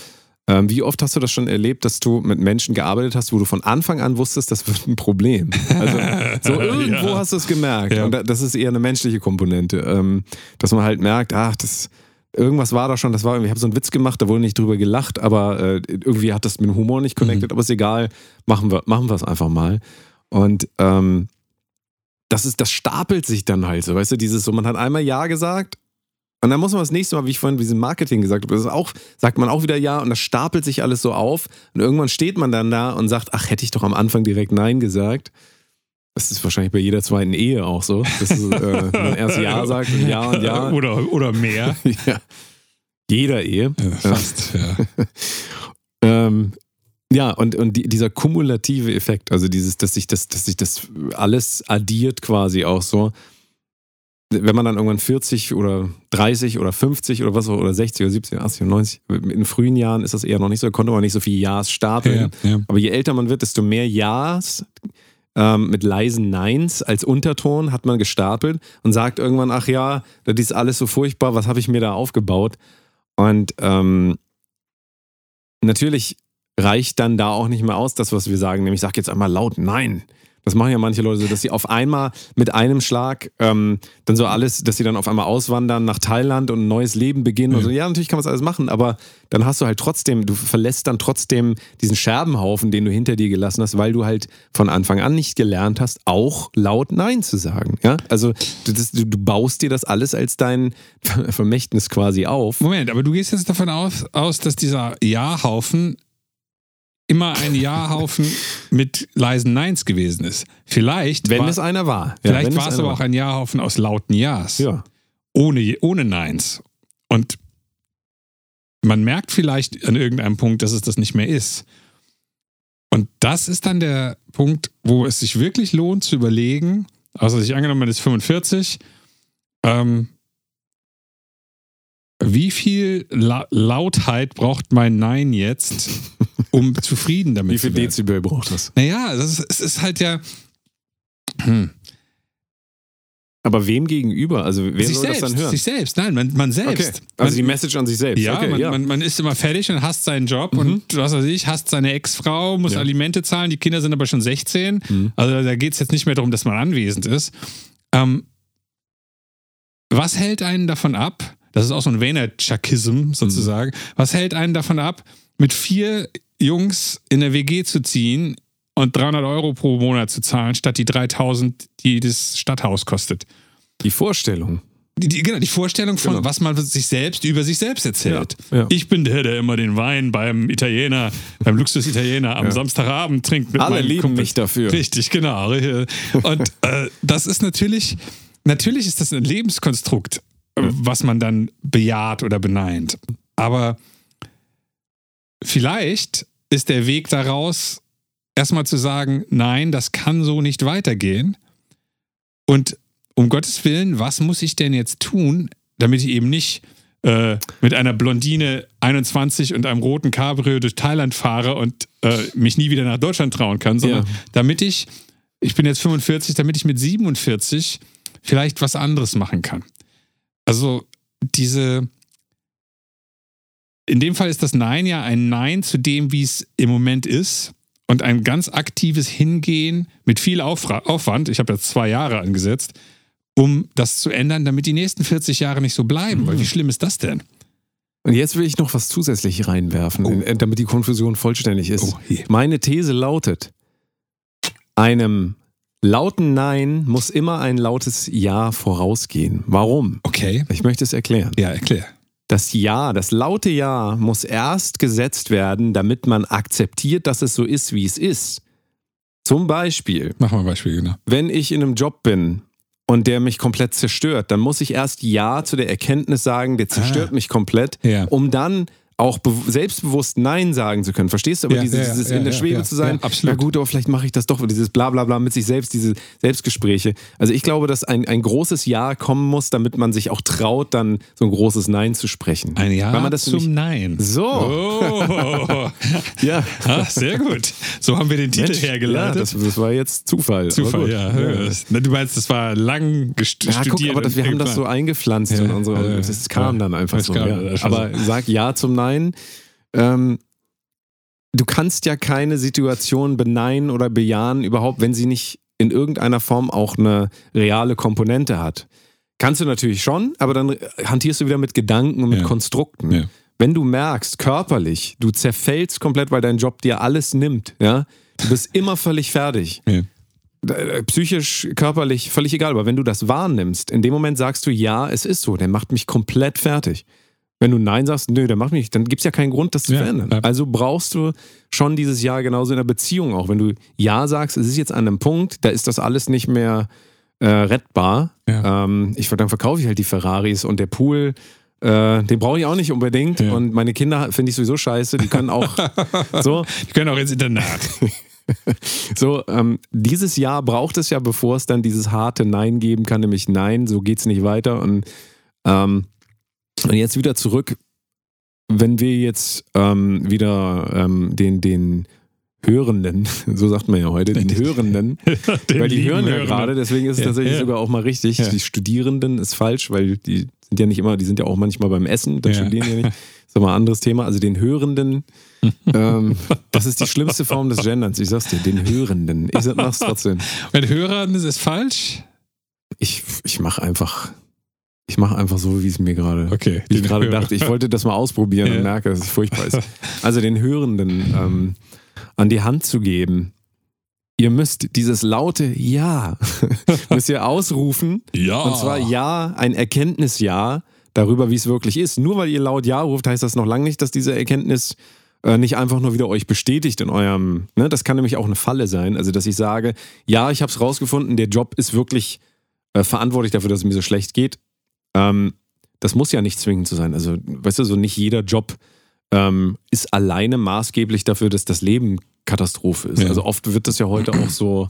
ähm, wie oft hast du das schon erlebt, dass du mit Menschen gearbeitet hast, wo du von Anfang an wusstest, das wird ein Problem? Also so *laughs* irgendwo Ja. hast du es gemerkt. Ja. Und da- das ist eher eine menschliche Komponente. Ähm, dass man halt merkt, ach, das. Irgendwas war da schon, das war, irgendwie- ich habe so einen Witz gemacht, da wurde nicht drüber gelacht, aber äh, irgendwie hat das mit dem Humor nicht connected, aber ist egal, machen wir, machen wir es einfach mal. Und ähm, das ist, das stapelt sich dann halt so, weißt du, dieses so, man hat einmal Ja gesagt und dann muss man das nächste Mal, wie ich vorhin diesem Marketing gesagt habe, das ist auch, sagt man auch wieder Ja und das stapelt sich alles so auf und irgendwann steht man dann da und sagt, ach, hätte ich doch am Anfang direkt Nein gesagt. Das ist wahrscheinlich bei jeder zweiten Ehe auch so, dass äh, *laughs* man erst Ja sagt und Ja und Ja. *laughs* Oder, oder mehr. *laughs* ja. Jeder Ehe. Ja, fast, ja. Ähm, ja, und, und die, dieser kumulative Effekt, also dieses, dass sich das, dass sich das alles addiert quasi auch so. Wenn man dann irgendwann 40 oder 30 oder 50 oder was auch, oder 60 oder 70 oder 80 oder 90, in frühen Jahren ist das eher noch nicht so, da konnte man nicht so viel Ja's stapeln. Ja, ja. Aber je älter man wird, desto mehr Ja's ähm, mit leisen Neins als Unterton hat man gestapelt und sagt irgendwann, ach ja, das ist alles so furchtbar, was habe ich mir da aufgebaut? Und ähm, natürlich reicht dann da auch nicht mehr aus, das, was wir sagen, nämlich sag jetzt einmal laut Nein. Das machen ja manche Leute so, dass sie auf einmal mit einem Schlag ähm, dann so alles, dass sie dann auf einmal auswandern nach Thailand und ein neues Leben beginnen. Und so. Ja, natürlich kann man das alles machen, aber dann hast du halt trotzdem, du verlässt dann trotzdem diesen Scherbenhaufen, den du hinter dir gelassen hast, weil du halt von Anfang an nicht gelernt hast, auch laut Nein zu sagen. Ja, also du, das, du, du baust dir das alles als dein *laughs* Vermächtnis quasi auf. Moment, aber du gehst jetzt davon aus, aus dass dieser Ja-Haufen immer ein Ja-Haufen mit leisen Neins gewesen ist. Vielleicht, Wenn war, es einer war. Ja, vielleicht war es aber auch ein Ja-Haufen aus lauten Ja's. Ja. Ohne, ohne Neins. Und man merkt vielleicht an irgendeinem Punkt, dass es das nicht mehr ist. Und das ist dann der Punkt, wo es sich wirklich lohnt zu überlegen, also sich angenommen, man ist 45, ähm, wie viel La Lautheit braucht mein Nein jetzt, um *laughs* zufrieden damit Wie viel zu werden? Dezibel braucht das? Naja, das ist, es ist halt ja. Hm. Aber wem gegenüber? Also wer sich soll selbst, das dann hören? sich selbst, nein, man, man Okay. selbst. Also man, die Message an sich selbst. ja, okay, man, ja. Man, man ist immer fertig und hasst seinen Job und was weiß ich, hasst seine Ex-Frau, muss Ja. Alimente zahlen, die Kinder sind aber schon 16. Mhm. Also da geht es jetzt nicht mehr darum, dass man anwesend ist. Ähm, was hält einen davon ab? Das ist auch so ein Vaynerchukism sozusagen. Was hält einen davon ab, mit vier Jungs in der WG zu ziehen und 300 Euro pro Monat zu zahlen, statt die 3000, die das Stadthaus kostet? Die Vorstellung. Die, die, genau, die Vorstellung von, Genau. was man sich selbst über sich selbst erzählt. Ja, ja. Ich bin der, der immer den Wein beim Italiener, beim Luxus-Italiener am Ja. Samstagabend trinkt mit Alle lieben Kumpel. mich dafür. Richtig, genau. Und äh, das ist natürlich, natürlich ist das ein Lebenskonstrukt, was man dann bejaht oder beneint. Aber vielleicht ist der Weg daraus, erstmal zu sagen, nein, das kann so nicht weitergehen. Und um Gottes Willen, was muss ich denn jetzt tun, damit ich eben nicht äh, mit einer Blondine 21 und einem roten Cabrio durch Thailand fahre und äh, mich nie wieder nach Deutschland trauen kann, sondern Ja. damit ich, ich bin jetzt 45, damit ich mit 47 vielleicht was anderes machen kann. Also diese, in dem Fall ist das Nein ja ein Nein zu dem, wie es im Moment ist und ein ganz aktives Hingehen mit viel Aufra Aufwand, ich habe jetzt zwei Jahre angesetzt, um das zu ändern, damit die nächsten 40 Jahre nicht so bleiben. Weil wie schlimm ist das denn? Und jetzt will ich noch was zusätzlich reinwerfen, Oh. in- damit die Konfusion vollständig ist. Oh. Meine These lautet, einem lauten Nein muss immer ein lautes Ja vorausgehen. Warum? Okay. Ich möchte es erklären. Ja, erklär. Das Ja, das laute Ja muss erst gesetzt werden, damit man akzeptiert, dass es so ist, wie es ist. Zum Beispiel, Mach mal ein Beispiel, genau. wenn ich in einem Job bin und der mich komplett zerstört, dann muss ich erst Ja zu der Erkenntnis sagen, der zerstört mich komplett, Ja. um dann auch be selbstbewusst Nein sagen zu können. Verstehst du? Aber Ja, dieses, ja, dieses ja, in der Schwebe zu sein, na gut, aber vielleicht mache ich das doch, dieses Blablabla mit sich selbst, diese Selbstgespräche. Also ich glaube, dass ein, ein großes Ja kommen muss, damit man sich auch traut, dann so ein großes Nein zu sprechen. Ein Ja Weil man das zum Nein. So. Oh. *laughs* Ja. ah, sehr gut. So haben wir den Titel Mensch, hergeleitet. das, das war jetzt Zufall. Zufall, ja. Na, Du meinst, das war lang gest Ja, guck, aber das, wir haben das so eingepflanzt in unsere, das kam dann einfach Das so. kam Aber sag Ja zum Nein. Ähm, du kannst ja keine Situation beneinen oder bejahen überhaupt, wenn sie nicht in irgendeiner Form auch eine reale Komponente hat. Kannst du natürlich schon, aber dann hantierst du wieder mit Gedanken und mit Ja. Konstrukten. Ja. Wenn du merkst, körperlich, du zerfällst komplett, weil dein Job dir alles nimmt, ja, du bist immer völlig fertig Ja. äh, psychisch, körperlich, völlig egal. Aber wenn du das wahrnimmst, in dem Moment sagst du, ja, es ist so, der macht mich komplett fertig. Wenn du Nein sagst, nö, der macht mich nicht, dann gibt es ja keinen Grund, das zu Ja, verändern. ja. Also brauchst du schon dieses Ja genauso in der Beziehung auch. Wenn du Ja sagst, es ist jetzt an einem Punkt, da ist das alles nicht mehr äh, rettbar. Ja. Ähm, ich, dann verkaufe ich halt die Ferraris und der Pool, äh, den brauche ich auch nicht unbedingt. Ja. Und meine Kinder finde ich sowieso scheiße, die können auch *laughs* so. Die können auch ins Internat. *laughs* So, ähm, dieses Jahr braucht es ja, bevor es dann dieses harte Nein geben kann, nämlich Nein, so geht's nicht weiter. Und, ähm, und jetzt wieder zurück, wenn wir jetzt ähm, wieder ähm, den, den Hörenden, *laughs* so sagt man ja heute, den *laughs* Hörenden, *laughs* Den weil die hören ja Hörenden. gerade, deswegen ist es Ja, tatsächlich ja. sogar auch mal richtig. Ja. Die Studierenden ist falsch, weil die sind ja nicht immer, die sind ja auch manchmal beim Essen, dann studieren ja nicht. Das ist aber ein anderes Thema. Also den Hörenden, ähm, das ist die schlimmste Form des Genderns. Ich sag's dir, den Hörenden. Ich mach's trotzdem. Mit Hörern ist es falsch? Ich, ich mache einfach, ich mache einfach so, wie es mir gerade, Okay. wie ich gerade dachte. Ich wollte das mal ausprobieren Ja. und merke, dass es furchtbar *laughs* ist. Also den Hörenden ähm, an die Hand zu geben. Ihr müsst dieses laute Ja *laughs* müsst ihr ausrufen. Ja. Und zwar Ja, ein Erkenntnis-Ja darüber, wie es wirklich ist. Nur weil ihr laut Ja ruft, heißt das noch lange nicht, dass diese Erkenntnis äh, nicht einfach nur wieder euch bestätigt in eurem. Ne? Das kann nämlich auch eine Falle sein. Also, dass ich sage, ja, ich habe es rausgefunden, der Job ist wirklich äh, verantwortlich dafür, dass es mir so schlecht geht. Ähm, das muss ja nicht zwingend so sein. Also, weißt du, so nicht jeder Job ähm, ist alleine maßgeblich dafür, dass das Leben Katastrophe ist. Ja. Also oft wird das ja heute auch so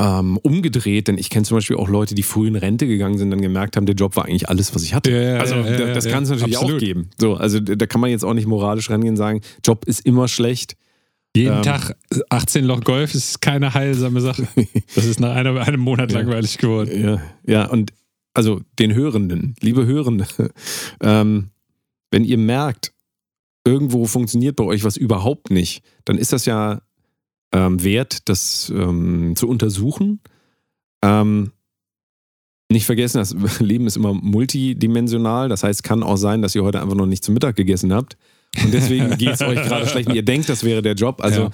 ähm, umgedreht, denn ich kenne zum Beispiel auch Leute, die früh in Rente gegangen sind, dann gemerkt haben, der Job war eigentlich alles, was ich hatte. Ja, also ja, ja, da- das kann es natürlich absolut. auch geben. So, also da kann man jetzt auch nicht moralisch rangehen und sagen, Job ist immer schlecht. Jeden Ähm. Tag 18 Loch Golf ist keine heilsame Sache. *laughs* Das ist nach einer, einem Monat langweilig geworden. Ja, ja, und also den Hörenden, liebe Hörende, *laughs* ähm, wenn ihr merkt, irgendwo funktioniert bei euch was überhaupt nicht, dann ist das ja ähm, wert, das ähm, zu untersuchen. Ähm, nicht vergessen, das *laughs* Leben ist immer multidimensional. Das heißt, kann auch sein, dass ihr heute einfach noch nicht zum Mittag gegessen habt. Und deswegen *laughs* geht es euch gerade schlecht. Und ihr denkt, das wäre der Job. Also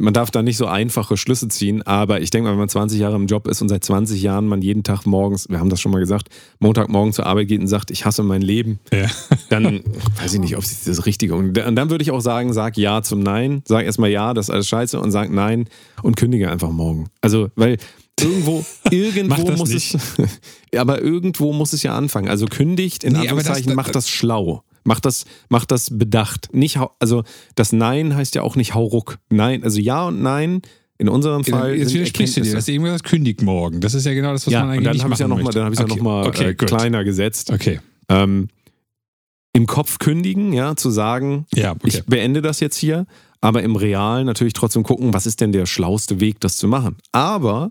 man darf da nicht so einfache Schlüsse ziehen. Aber ich denke mal, wenn man 20 Jahre im Job ist und seit 20 Jahren man jeden Tag morgens, wir haben das schon mal gesagt, Montagmorgen zur Arbeit geht und sagt, ich hasse mein Leben, Ja. dann weiß ich nicht, ob es das Richtige Und und dann würde ich auch sagen, sag Ja zum Nein. Sag erstmal Ja, das ist alles scheiße und sag Nein und kündige einfach morgen. Also, weil irgendwo, *laughs* irgendwo muss nicht. *laughs* es, aber irgendwo muss es ja anfangen. Also kündigt, in Nee, aber das- Anführungszeichen, macht das schlau. Macht das, macht das bedacht. Nicht, also das Nein heißt ja auch nicht Hauruck. Nein, also Ja und Nein in unserem Fall. Jetzt widersprichst du dir. Du hast eben gesagt, kündigt morgen. Das ist ja genau das, was ja, man und eigentlich dann nicht habe ich ja machen nochmal möchte. hab ja okay. noch mal, okay, äh, kleiner gesetzt. Okay. Ähm, Im Kopf kündigen, ja, zu sagen, Ja, okay. ich beende das jetzt hier, aber im Realen natürlich trotzdem gucken, was ist denn der schlauste Weg, das zu machen. Aber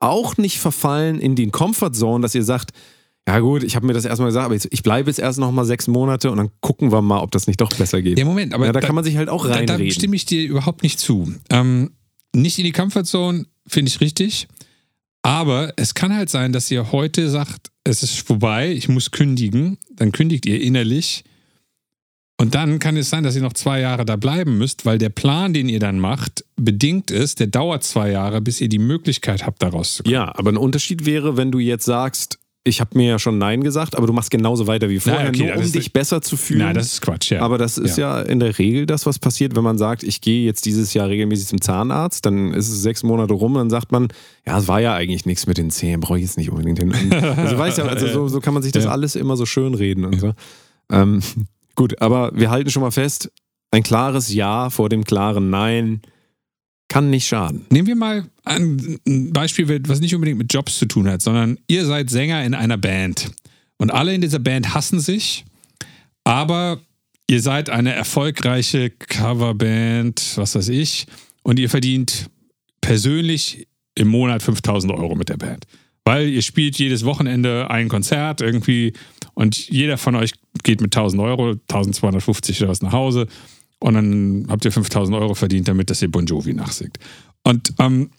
auch nicht verfallen in den Comfort Zone, dass ihr sagt, ja gut, ich habe mir das erstmal gesagt, aber jetzt, ich bleibe jetzt erst noch mal sechs Monate und dann gucken wir mal, ob das nicht doch besser geht. Ja, Moment, aber ja, da, kann man sich halt auch Da, da reinreden. stimme ich dir überhaupt nicht zu. Ähm, nicht in die Comfortzone finde ich richtig. Aber es kann halt sein, dass ihr heute sagt, es ist vorbei, ich muss kündigen. Dann kündigt ihr innerlich. Und dann kann es sein, dass ihr noch zwei Jahre da bleiben müsst, weil der Plan, den ihr dann macht, bedingt ist, der dauert zwei Jahre, bis ihr die Möglichkeit habt, da rauszukommen. ja, aber ein Unterschied wäre, wenn du jetzt sagst, ich habe mir ja schon Nein gesagt, aber du machst genauso weiter wie vorher, okay, nur um dich besser zu fühlen. Nein, das ist Quatsch, ja. Aber das ist ja. in der Regel das, was passiert, wenn man sagt, ich gehe jetzt dieses Jahr regelmäßig zum Zahnarzt, dann ist es sechs Monate rum, dann sagt man, ja, es war ja eigentlich nichts mit den Zähnen, brauche ich jetzt nicht unbedingt hin. *laughs* Also weißt ja, also so, so kann man sich das Ja. alles immer so schön reden und so. Ähm, gut, aber wir halten schon mal fest, ein klares Ja vor dem klaren Nein kann nicht schaden. Nehmen wir mal ein Beispiel, was nicht unbedingt mit Jobs zu tun hat, sondern ihr seid Sänger in einer Band und alle in dieser Band hassen sich, aber ihr seid eine erfolgreiche Coverband, was weiß ich, und ihr verdient persönlich im Monat 5000 Euro mit der Band. Weil ihr spielt jedes Wochenende ein Konzert irgendwie und jeder von euch geht mit 1000 Euro, 1250 oder was nach Hause und dann habt ihr 5000 Euro verdient damit, dass ihr Bon Jovi nachsingt. Und, ähm,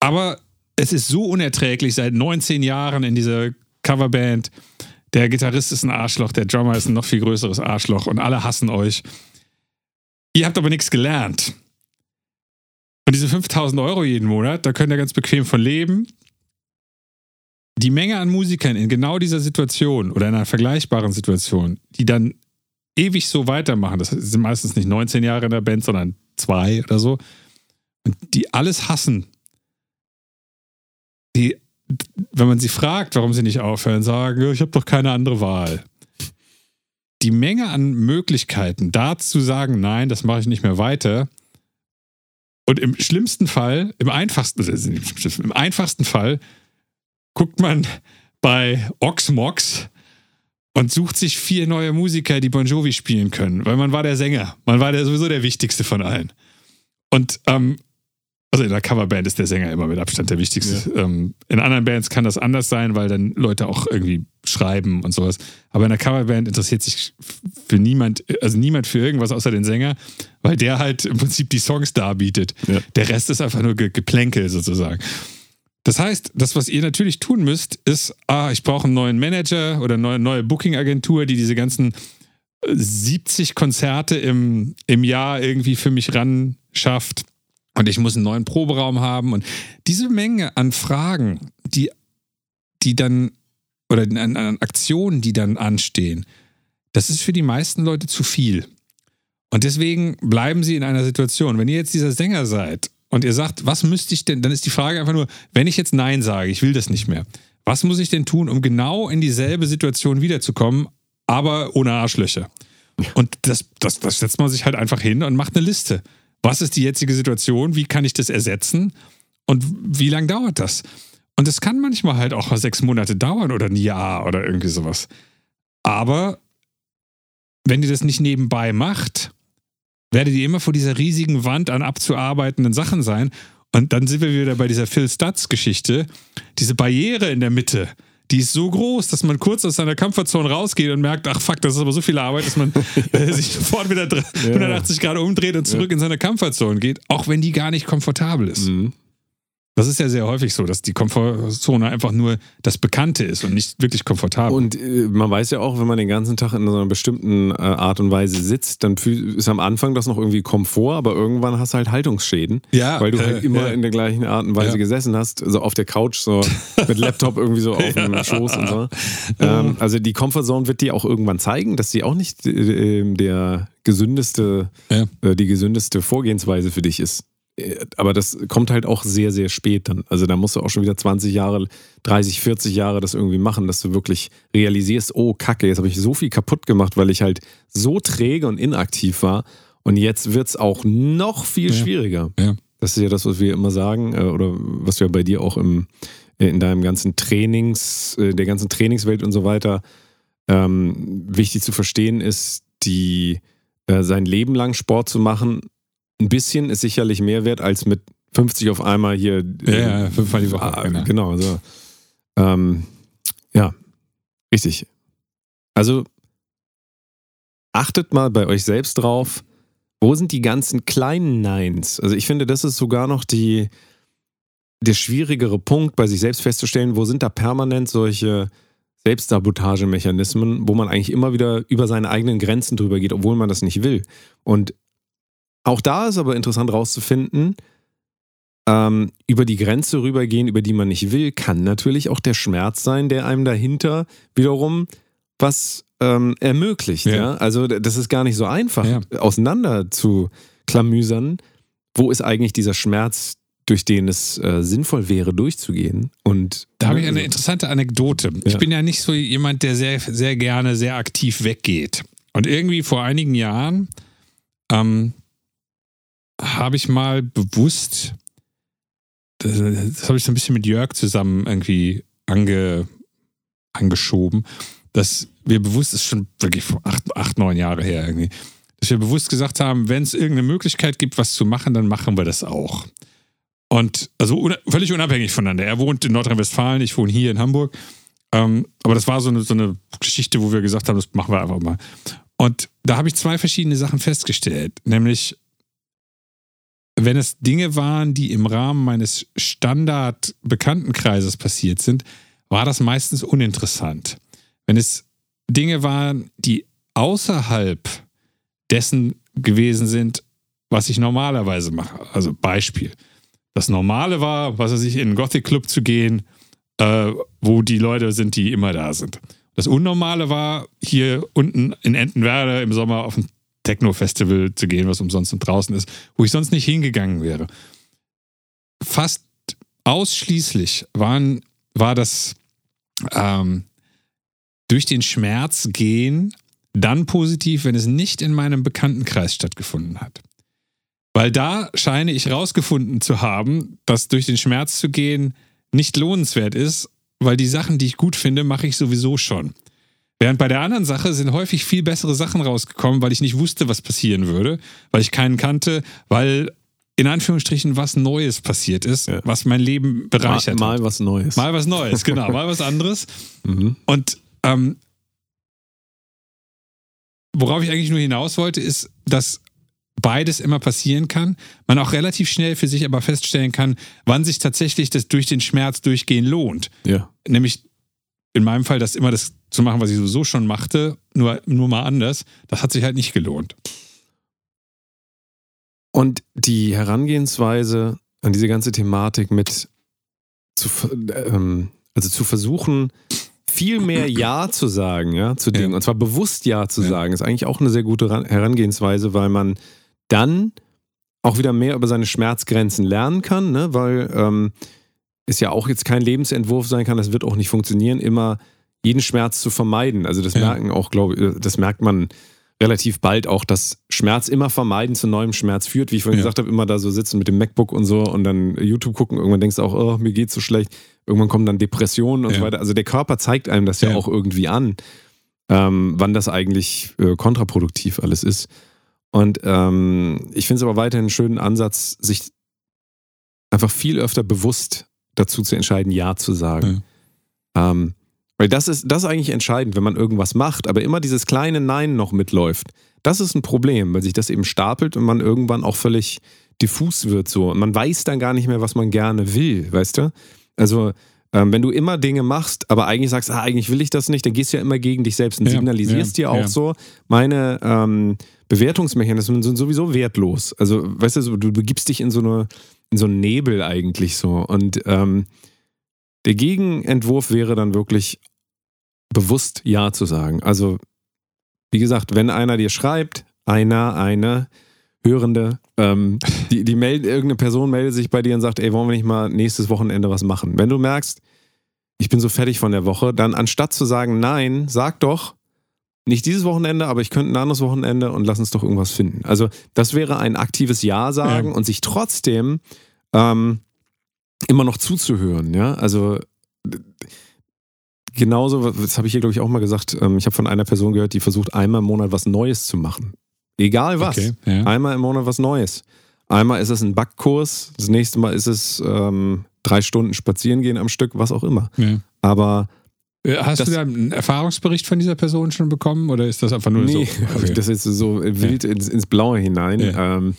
aber es ist so unerträglich seit 19 Jahren in dieser Coverband. Der Gitarrist ist ein Arschloch, der Drummer ist ein noch viel größeres Arschloch und alle hassen euch. Ihr habt aber nichts gelernt. Und diese 5000 Euro jeden Monat, da könnt ihr ganz bequem von leben. Die Menge an Musikern in genau dieser Situation oder in einer vergleichbaren Situation, die dann ewig so weitermachen, das sind meistens nicht 19 Jahre in der Band, sondern zwei oder so, und die alles hassen, die, wenn man sie fragt, warum sie nicht aufhören, sagen, ich habe doch keine andere Wahl. Die Menge an Möglichkeiten, da zu sagen, nein, das mache ich nicht mehr weiter. Und im schlimmsten Fall, im einfachsten, im einfachsten Fall, guckt man bei Oxmox und sucht sich vier neue Musiker, die Bon Jovi spielen können, weil man war der Sänger. Man war der, sowieso der wichtigste von allen. Und ähm, also in der Coverband ist der Sänger immer mit Abstand der wichtigste. Ähm, in anderen Bands kann das anders sein, weil dann Leute auch irgendwie schreiben und sowas. Aber in der Coverband interessiert sich für niemand, also niemand für irgendwas außer den Sänger, weil der halt im Prinzip die Songs darbietet. Ja. Der Rest ist einfach nur Ge Geplänkel sozusagen. Das heißt, das, was ihr natürlich tun müsst, ist, ah, ich brauche einen neuen Manager oder eine neue, neue Booking-Agentur, die diese ganzen äh, 70 Konzerte im, im Jahr irgendwie für mich ran schafft. Und ich muss einen neuen Proberaum haben. Und diese Menge an Fragen, die, die dann, oder an, an Aktionen, die dann anstehen, das ist für die meisten Leute zu viel. Und deswegen bleiben sie in einer Situation. Wenn ihr jetzt dieser Sänger seid und ihr sagt, was müsste ich denn, dann ist die Frage einfach nur, wenn ich jetzt Nein sage, ich will das nicht mehr, was muss ich denn tun, um genau in dieselbe Situation wiederzukommen, aber ohne Arschlöcher? Und das, das, das setzt man sich halt einfach hin und macht eine Liste. Was ist die jetzige Situation? Wie kann ich das ersetzen? Und wie lange dauert das? Und es kann manchmal halt auch sechs Monate dauern oder ein Jahr oder irgendwie sowas. Aber wenn ihr das nicht nebenbei macht, werdet ihr immer vor dieser riesigen Wand an abzuarbeitenden Sachen sein. Und dann sind wir wieder bei dieser Phil Stutz-Geschichte. Diese Barriere in der Mitte, die ist so groß, dass man kurz aus seiner Comfortzone rausgeht und merkt, ach fuck, das ist aber so viel Arbeit, dass man *laughs* äh, sich sofort wieder 180 Grad umdreht und zurück ja. in seine Comfortzone geht, auch wenn die gar nicht komfortabel ist. Mhm. Das ist ja sehr häufig so, dass die Komfortzone einfach nur das Bekannte ist und nicht wirklich komfortabel. Und äh, man weiß ja auch, wenn man den ganzen Tag in so einer bestimmten äh, Art und Weise sitzt, dann ist am Anfang das noch irgendwie Komfort, aber irgendwann hast du halt Haltungsschäden. Ja. Weil du halt äh, immer ja. in der gleichen Art und Weise ja. gesessen hast, also auf der Couch, so mit Laptop irgendwie so *laughs* auf dem Schoß und so. Ähm, also die Comfortzone wird dir auch irgendwann zeigen, dass sie auch nicht äh, der gesündeste. Äh, die gesündeste Vorgehensweise für dich ist. Äh, aber das kommt halt auch sehr, sehr spät dann. Also da musst du auch schon wieder 20 Jahre, 30, 40 Jahre das irgendwie machen, dass du wirklich realisierst, oh Kacke, jetzt habe ich so viel kaputt gemacht, weil ich halt so träge und inaktiv war. Und jetzt wird es auch noch viel ja. schwieriger. Ja. Das ist ja das, was wir immer sagen, äh, oder was wir bei dir auch im, äh, in deinem ganzen Trainings, der ganzen Trainingswelt und so weiter ähm, wichtig zu verstehen ist, die äh, sein Leben lang Sport zu machen ein bisschen ist sicherlich mehr wert als mit 50 auf einmal hier. Ja, ja fünfmal die Woche. Ah, genau. genau so. ähm, ja, richtig. Also achtet mal bei euch selbst drauf, wo sind die ganzen kleinen Neins? Also ich finde, das ist sogar noch die, der schwierigere Punkt, bei sich selbst festzustellen, wo sind da permanent solche Selbstsabotagemechanismen, wo man eigentlich immer wieder über seine eigenen Grenzen drüber geht, obwohl man das nicht will. Und auch da ist aber interessant rauszufinden, ähm, über die Grenze rübergehen, über die man nicht will, kann natürlich auch der Schmerz sein, der einem dahinter wiederum was ähm, ermöglicht. Ja. ja. Also das ist gar nicht so einfach, ja. auseinander zu klamüsern. Wo ist eigentlich dieser Schmerz, durch den es äh, sinnvoll wäre, durchzugehen? Und da habe ich eine interessante Anekdote. Ja. Ich bin ja nicht so jemand, der sehr, sehr gerne sehr aktiv weggeht. Und irgendwie vor einigen Jahren ähm, habe ich mal bewusst, das, das habe ich so ein bisschen mit Jörg zusammen irgendwie ange, angeschoben, dass wir bewusst, das ist schon wirklich acht, acht, neun Jahre her irgendwie, dass wir bewusst gesagt haben, wenn es irgendeine Möglichkeit gibt, was zu machen, dann machen wir das auch. Und also un völlig unabhängig voneinander. Er wohnt in Nordrhein-Westfalen, ich wohne hier in Hamburg. Ähm, aber das war so eine, so eine Geschichte, wo wir gesagt haben, das machen wir einfach mal. Und da habe ich zwei verschiedene Sachen festgestellt. Nämlich wenn es Dinge waren, die im Rahmen meines Standard-Bekanntenkreises passiert sind, war das meistens uninteressant. Wenn es Dinge waren, die außerhalb dessen gewesen sind, was ich normalerweise mache. Also Beispiel. Das Normale war, was weiß ich, in einen Gothic Club zu gehen, äh, wo die Leute sind, die immer da sind. Das Unnormale war, hier unten in Entenwerder im Sommer auf ein Techno-Festival zu gehen, was umsonst und draußen ist, wo ich sonst nicht hingegangen wäre. Fast ausschließlich waren, war das ähm, durch den Schmerz gehen dann positiv, wenn es nicht in meinem Bekanntenkreis stattgefunden hat. Weil da scheine ich rausgefunden zu haben, dass durch den Schmerz zu gehen nicht lohnenswert ist, weil die Sachen, die ich gut finde, mache ich sowieso schon. Während bei der anderen Sache sind häufig viel bessere Sachen rausgekommen, weil ich nicht wusste, was passieren würde, weil ich keinen kannte, weil in Anführungsstrichen was Neues passiert ist, ja. was mein Leben bereichert mal, mal was Neues. Mal was Neues, genau, mal was anderes. *laughs* Mhm. Und ähm, worauf ich eigentlich nur hinaus wollte, ist, dass beides immer passieren kann. Man auch relativ schnell für sich aber feststellen kann, wann sich tatsächlich das durch den Schmerz durchgehen lohnt. Ja. Nämlich in meinem Fall das immer das zu machen, was ich sowieso schon machte, nur, nur mal anders, das hat sich halt nicht gelohnt. Und die Herangehensweise an diese ganze Thematik mit zu, ähm, also zu versuchen, viel mehr *clears throat* Ja zu sagen, ja, zu Dingen, ja. und zwar bewusst Ja zu ja. sagen, ist eigentlich auch eine sehr gute Herangehensweise, weil man dann auch wieder mehr über seine Schmerzgrenzen lernen kann, ne? weil ähm, es ja auch jetzt kein Lebensentwurf sein kann, das wird auch nicht funktionieren, immer jeden Schmerz zu vermeiden. Also das ja. merken auch, glaube ich, das merkt man relativ bald auch, dass Schmerz immer vermeiden zu neuem Schmerz führt. Wie ich vorhin Ja. gesagt habe, immer da so sitzen mit dem MacBook und so und dann YouTube gucken. Irgendwann denkst du auch, oh, mir geht's so schlecht. Irgendwann kommen dann Depressionen und Ja. so weiter. Also der Körper zeigt einem das ja, Ja. auch irgendwie an, ähm, wann das eigentlich äh, kontraproduktiv alles ist. Und ähm, ich finde es aber weiterhin einen schönen Ansatz, sich einfach viel öfter bewusst dazu zu entscheiden, Ja zu sagen. Ähm, weil das ist, das ist eigentlich entscheidend, wenn man irgendwas macht, aber immer dieses kleine Nein noch mitläuft. Das ist ein Problem, weil sich das eben stapelt und man irgendwann auch völlig diffus wird so. Und man weiß dann gar nicht mehr, was man gerne will, weißt du? Also, ähm, wenn du immer Dinge machst, aber eigentlich sagst, ah, eigentlich will ich das nicht, dann gehst du ja immer gegen dich selbst und Ja, signalisierst ja, dir auch ja. so, meine ähm, Bewertungsmechanismen sind sowieso wertlos. Also, weißt du, so, du begibst dich in so eine, in so einen Nebel eigentlich so. Und ähm, der Gegenentwurf wäre dann wirklich bewusst Ja zu sagen. Also, wie gesagt, wenn einer dir schreibt, einer, eine, Hörende, ähm, *laughs* die, die meldet, irgendeine Person meldet sich bei dir und sagt, ey, wollen wir nicht mal nächstes Wochenende was machen? Wenn du merkst, ich bin so fertig von der Woche, dann anstatt zu sagen, nein, sag doch, nicht dieses Wochenende, aber ich könnte ein anderes Wochenende und lass uns doch irgendwas finden. Also, das wäre ein aktives Ja sagen Ja. und sich trotzdem ähm, immer noch zuzuhören, ja. Also genauso, das habe ich hier, glaube ich, auch mal gesagt, ähm, ich habe von einer Person gehört, die versucht, einmal im Monat was Neues zu machen. Egal was. Okay, ja. Einmal im Monat was Neues. Einmal ist es ein Backkurs, das nächste Mal ist es ähm, drei Stunden spazieren gehen am Stück, was auch immer. Ja. Aber Äh, Hast Das- du da einen Erfahrungsbericht von dieser Person schon bekommen oder ist das einfach nur nee, so? habe *laughs* ich das jetzt so wild ins, ins Blaue hinein. Ja. Ähm,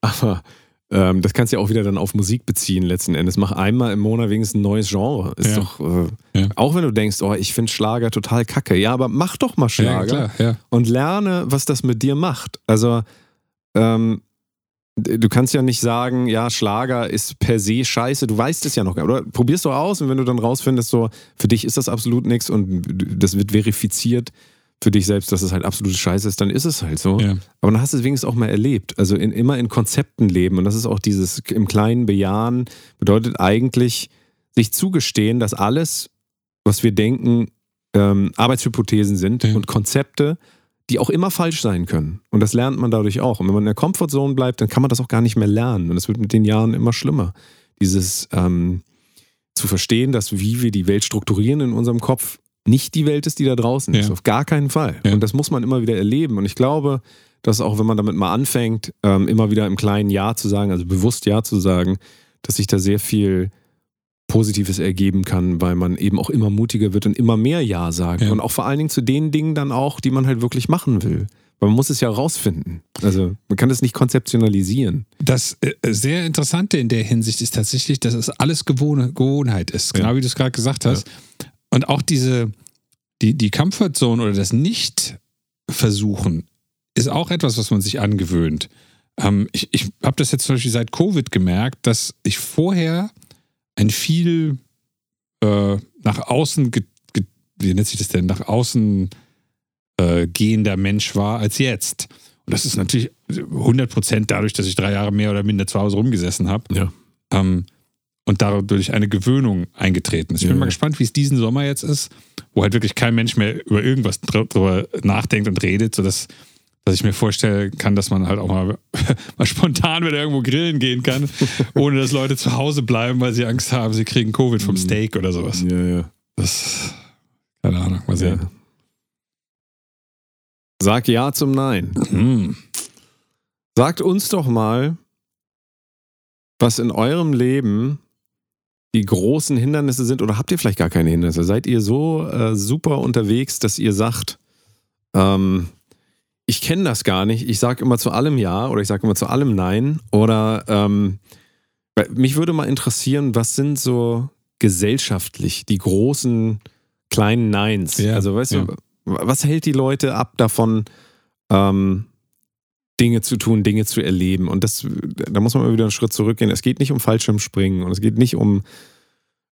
aber ähm, das kannst du ja auch wieder dann auf Musik beziehen letzten Endes. Mach einmal im Monat wenigstens ein neues Genre. Ist Ja. doch, äh, Ja. auch wenn du denkst, oh, ich finde Schlager total kacke. Ja, aber mach doch mal ja, Schlager klar, ja. und lerne, was das mit dir macht. Also, ähm, du kannst ja nicht sagen, ja, Schlager ist per se scheiße. Du weißt es ja noch gar nicht. Oder probierst du aus und wenn du dann rausfindest, so, für dich ist das absolut nichts und das wird verifiziert für dich selbst, dass es halt absolute Scheiße ist, dann ist es halt so. ja. Aber dann hast du es wenigstens auch mal erlebt. Also in, immer in Konzepten leben. Und das ist auch dieses im Kleinen bejahen, bedeutet eigentlich sich zugestehen, dass alles, was wir denken, ähm, Arbeitshypothesen sind Ja. und Konzepte, die auch immer falsch sein können. Und das lernt man dadurch auch. Und wenn man in der Comfortzone bleibt, dann kann man das auch gar nicht mehr lernen. Und es wird mit den Jahren immer schlimmer. Dieses ähm, zu verstehen, dass wie wir die Welt strukturieren in unserem Kopf, nicht die Welt ist, die da draußen ist. Ja. Auf gar keinen Fall. Ja. Und das muss man immer wieder erleben. Und ich glaube, dass auch wenn man damit mal anfängt, ähm, immer wieder im kleinen Ja zu sagen, also bewusst Ja zu sagen, dass sich da sehr viel Positives ergeben kann, weil man eben auch immer mutiger wird und immer mehr Ja sagt. Ja. Und auch vor allen Dingen zu den Dingen dann auch, die man halt wirklich machen will. Weil man muss es ja rausfinden. Also man kann das nicht konzeptionalisieren. Das äh, sehr Interessante in der Hinsicht ist tatsächlich, dass es alles Gewohn Gewohnheit ist, genau Ja. wie du es gerade gesagt hast. Und auch diese, die, die Comfortzone oder das Nicht-Versuchen ist auch etwas, was man sich angewöhnt. Ähm, ich ich habe das jetzt zum Beispiel seit Covid gemerkt, dass ich vorher ein viel äh, nach außen, wie nennt sich das denn, nach außen äh, gehender Mensch war als jetzt. Und das ist natürlich 100 Prozent dadurch, dass ich drei Jahre mehr oder minder zu Hause rumgesessen habe. Ja. Ähm, und dadurch eine Gewöhnung eingetreten ist. Ich Ja, bin mal ja. gespannt, wie es diesen Sommer jetzt ist, wo halt wirklich kein Mensch mehr über irgendwas dr- drüber nachdenkt und redet, sodass dass ich mir vorstellen kann, dass man halt auch mal, *laughs* mal spontan wieder irgendwo grillen gehen kann, *laughs* ohne dass Leute zu Hause bleiben, weil sie Angst haben, sie kriegen Covid vom Mhm. Steak oder sowas. Ja, ja. Das, keine Ahnung, mal sehen. ja. Sag Ja zum Nein. Hm. Sagt uns doch mal, was in eurem Leben die großen Hindernisse sind oder habt ihr vielleicht gar keine Hindernisse? Seid ihr so äh, super unterwegs, dass ihr sagt, ähm, ich kenne das gar nicht, ich sage immer zu allem Ja oder ich sage immer zu allem Nein oder ähm, mich würde mal interessieren, was sind so gesellschaftlich die großen kleinen Neins? Ja, also weißt ja. du, was hält die Leute ab davon, ähm, Dinge zu tun, Dinge zu erleben. Und das, da muss man mal wieder einen Schritt zurückgehen. Es geht nicht um Fallschirmspringen und es geht nicht um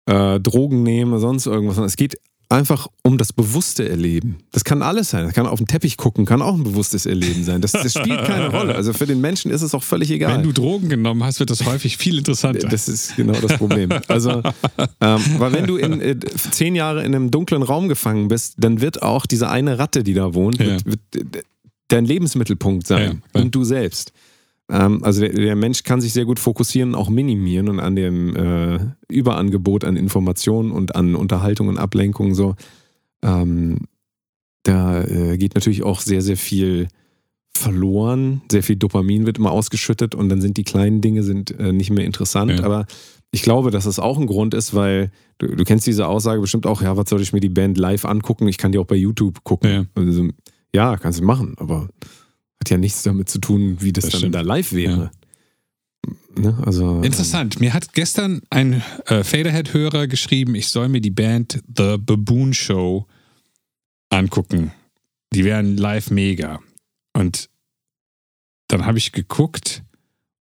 äh, Drogen nehmen oder sonst irgendwas, sondern es geht einfach um das bewusste Erleben. Das kann alles sein. Das kann auf den Teppich gucken, kann auch ein bewusstes Erleben sein. Das, das spielt keine *laughs* Rolle. Also für den Menschen ist es auch völlig egal. Wenn du Drogen genommen hast, wird das häufig viel interessanter. Das ist genau das Problem. Also, ähm, weil wenn du in äh, zehn Jahre in einem dunklen Raum gefangen bist, dann wird auch diese eine Ratte, die da wohnt, Ja. wird, wird, dein Lebensmittelpunkt sein Ja, und du selbst. Ähm, also der, der Mensch kann sich sehr gut fokussieren, auch minimieren und an dem äh, Überangebot an Informationen und an Unterhaltung und Ablenkung so. Ähm, da äh, geht natürlich auch sehr, sehr viel verloren. Sehr viel Dopamin wird immer ausgeschüttet und dann sind die kleinen Dinge sind äh, nicht mehr interessant. Ja. Aber ich glaube, dass das auch ein Grund ist, weil du, du kennst diese Aussage bestimmt auch, ja, was soll ich mir die Band live angucken? Ich kann die auch bei YouTube gucken. Ja. Also, ja, kannst du machen, aber hat ja nichts damit zu tun, wie das, Das dann stimmt. da live wäre. Ne? Also, Interessant. Mir hat gestern ein äh, Faderhead-Hörer geschrieben, ich soll mir die Band The Baboon Show angucken. Die wären live mega. Und dann habe ich geguckt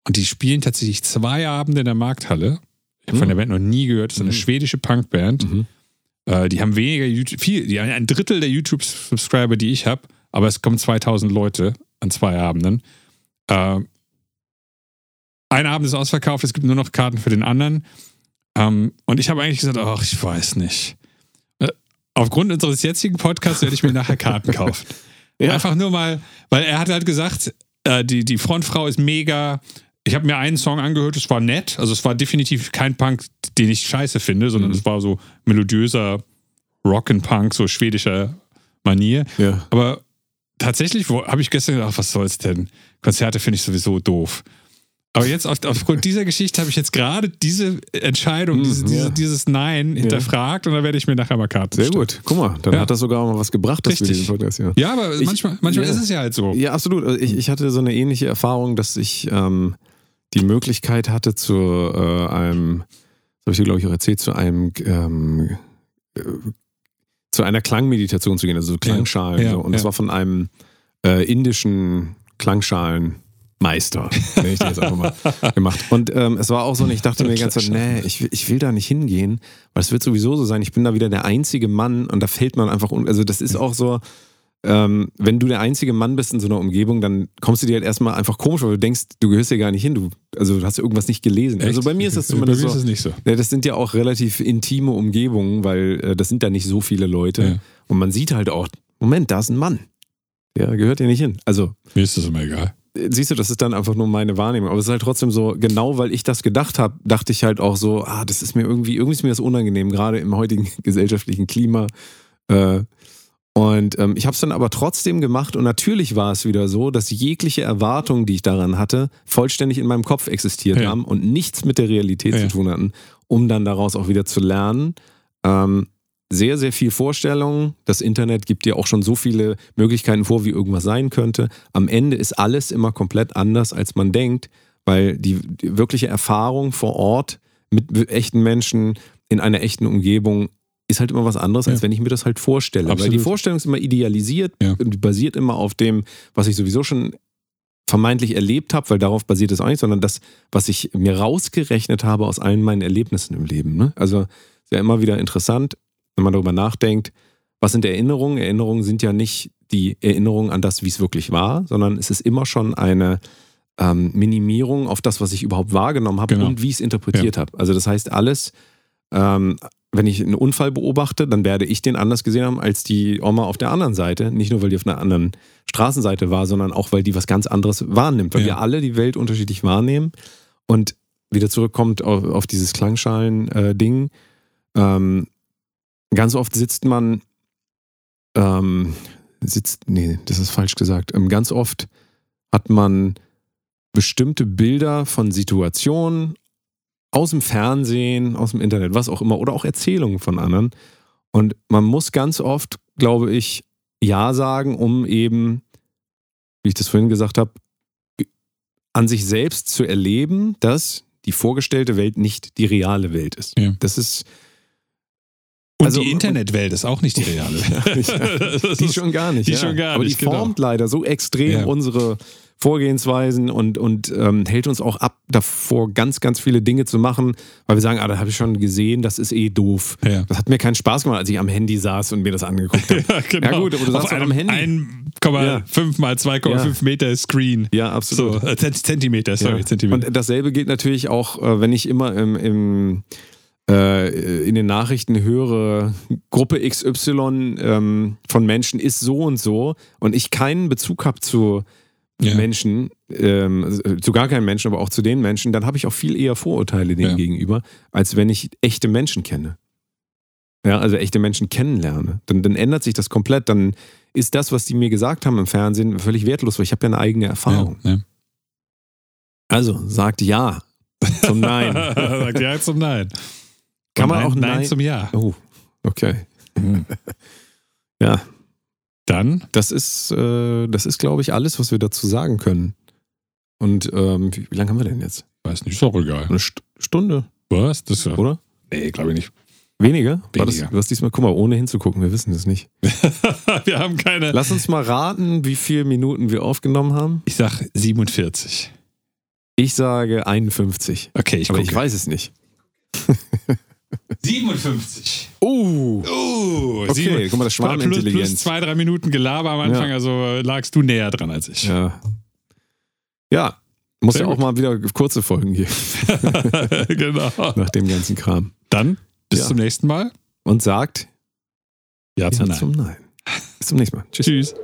und die spielen tatsächlich zwei Abende in der Markthalle. Ich habe von der Band noch nie gehört. Das ist eine Mhm. schwedische Punkband. Mhm. Äh, die haben weniger YouTube, viel, die haben ein Drittel der YouTube-Subscriber, die ich habe, aber es kommen 2000 Leute an zwei Abenden. Äh, ein Abend ist ausverkauft, es gibt nur noch Karten für den anderen. Ähm, und ich habe eigentlich gesagt, ach, ich weiß nicht. Äh, aufgrund unseres jetzigen Podcasts werde ich mir nachher Karten kaufen. *laughs* Ja. Einfach nur mal, weil er hat halt gesagt, äh, die, die Frontfrau ist mega. Ich habe mir einen Song angehört, es war nett. Also es war definitiv kein Punk, den ich scheiße finde, sondern Mhm. es war so melodiöser Rock'n'Punk, so schwedischer Manier. ja. Aber tatsächlich habe ich gestern gedacht, was soll's denn? Konzerte finde ich sowieso doof. Aber jetzt auf, aufgrund dieser Geschichte habe ich jetzt gerade diese Entscheidung, Mhm, diese, ja. dieses Nein hinterfragt und dann werde ich mir nachher mal Karten Sehr gut. Guck mal, dann Ja. hat das sogar mal was gebracht, dass wir Richtig. diesen Podcast hier. Ja, aber Ich- manchmal, manchmal ja. ist es ja halt so. Ja, absolut. Also Ich, ich hatte so eine ähnliche Erfahrung, dass ich ähm, die Möglichkeit hatte, zu äh, einem, das habe ich dir, glaube ich, auch erzählt, zu einem ähm, äh, zu einer Klangmeditation zu gehen, also so Klangschalen. ja, so. Und das ja. war von einem äh, indischen Klangschalenmeister, nenne ich jetzt einfach mal, *laughs* gemacht. Und ähm, es war auch so, und ich dachte mir die ganze Zeit, nee, ich, will- ich will da nicht hingehen, weil es wird sowieso so sein, ich bin da wieder der einzige Mann und da fällt man einfach, un also das ist auch so, ähm, wenn du der einzige Mann bist in so einer Umgebung, dann kommst du dir halt erstmal einfach komisch, weil du denkst, du gehörst hier gar nicht hin, du, also du hast irgendwas nicht gelesen. Also Echt? bei mir ist das Bei zumindest mir so. ist es nicht so. Ja, das sind ja auch relativ intime Umgebungen, weil äh, das sind ja nicht so viele Leute. Ja. Und man sieht halt auch, Moment, da ist ein Mann. Der gehört hier nicht hin. Also, Mir ist das immer egal. äh, siehst du, das ist dann einfach nur meine Wahrnehmung. Aber es ist halt trotzdem so, genau weil ich das gedacht habe, dachte ich halt auch so, ah, das ist mir irgendwie, irgendwie ist mir das unangenehm, gerade im heutigen *laughs* gesellschaftlichen Klima. Äh, und ähm, ich habe es dann aber trotzdem gemacht und natürlich war es wieder so, dass jegliche Erwartungen, die ich daran hatte, vollständig in meinem Kopf existiert Ja. haben und nichts mit der Realität Ja. zu tun hatten, um dann daraus auch wieder zu lernen. Ähm, sehr, sehr viel Vorstellungen. Das Internet gibt dir auch schon so viele Möglichkeiten vor, wie irgendwas sein könnte. Am Ende ist alles immer komplett anders, als man denkt, weil die, die wirkliche Erfahrung vor Ort mit echten Menschen in einer echten Umgebung ist halt immer was anderes, als Ja. wenn ich mir das halt vorstelle. Weil Absolut. die Vorstellung ist immer idealisiert Ja. basiert immer auf dem, was ich sowieso schon vermeintlich erlebt habe, weil darauf basiert es auch nicht, sondern das, was ich mir rausgerechnet habe aus allen meinen Erlebnissen im Leben. Ne? Also ist ja immer wieder interessant, wenn man darüber nachdenkt, was sind Erinnerungen? Erinnerungen sind ja nicht die Erinnerung an das, wie es wirklich war, sondern es ist immer schon eine ähm, Minimierung auf das, was ich überhaupt wahrgenommen habe Genau. und wie ich es interpretiert habe. Also das heißt, alles, ähm, wenn ich einen Unfall beobachte, dann werde ich den anders gesehen haben als die Oma auf der anderen Seite. Nicht nur, weil die auf einer anderen Straßenseite war, sondern auch, weil die was ganz anderes wahrnimmt. Weil Ja. wir alle die Welt unterschiedlich wahrnehmen. Und wieder zurückkommt auf, auf dieses Klangschalen-Ding. ähm, ganz oft sitzt man, ähm, sitzt, nee, das ist falsch gesagt. Ähm, ganz oft hat man bestimmte Bilder von Situationen aus dem Fernsehen, aus dem Internet, was auch immer, oder auch Erzählungen von anderen. Und man muss ganz oft, glaube ich, Ja sagen, um eben, wie ich das vorhin gesagt habe, an sich selbst zu erleben, dass die vorgestellte Welt nicht die reale Welt ist. Ja. Das ist Und Also- die Internetwelt ist auch nicht die reale. *laughs* Das die ist- schon gar nicht. die ja. schon gar Aber nicht, die genau. formt leider so extrem Ja. unsere Vorgehensweisen und, und ähm, hält uns auch ab, davor ganz, ganz viele Dinge zu machen, weil wir sagen, ah, das habe ich schon gesehen, das ist eh doof. Ja. Das hat mir keinen Spaß gemacht, als ich am Handy saß und mir das angeguckt *laughs* habe. Ja, genau. Ja, gut, aber du Auf sagst einem am Handy. 1,5 mal 2,5 Meter Screen. Ja, absolut. So, äh, Zent- Zentimeter, sorry. Zentimeter. Und dasselbe gilt natürlich auch, äh, wenn ich immer im, im äh, in den Nachrichten höre, Gruppe XY ähm, von Menschen ist so und so und ich keinen Bezug habe zu Ja. Menschen, ähm, zu gar keinen Menschen, aber auch zu den Menschen, dann habe ich auch viel eher Vorurteile denen Ja. gegenüber, als wenn ich echte Menschen kenne. Ja, also echte Menschen kennenlerne. Dann, dann ändert sich das komplett. Dann ist das, was die mir gesagt haben im Fernsehen, völlig wertlos, weil ich habe ja eine eigene Erfahrung. Ja, ja. Also sagt ja zum Nein. *laughs* Sagt ja zum Nein. Kann man nein, auch Nein Nein- zum Ja. Oh, okay. Mhm. Ja, Dann, das ist, äh, das ist, glaube ich, alles, was wir dazu sagen können. Und ähm, wie, wie lange haben wir denn jetzt? weiß nicht, ist auch egal. Eine St Stunde, Was? Das ja, oder? Nee, glaube ich nicht. Weniger? War das, Weniger. was diesmal? Guck mal, ohne hinzugucken, wir wissen das nicht. *laughs* wir haben keine. Lass uns mal raten, wie viele Minuten wir aufgenommen haben. Ich sag 47. Ich sage 51. Okay, ich Aber gucke. ich weiß es nicht. *laughs* 57. Oh, Oh, okay. Guck mal, das plus, plus Schwarmintelligenz. zwei, drei Minuten Gelaber am Anfang, Ja. also lagst du näher dran als ich. Ja. Ja, muss Sehr ja auch gut. mal wieder kurze Folgen geben, *laughs* *laughs* genau. nach dem ganzen Kram. Dann bis Ja. zum nächsten Mal. Und sagt Ja, zum ja Nein. zum Nein. Bis zum nächsten Mal. Tschüss. Tschüss.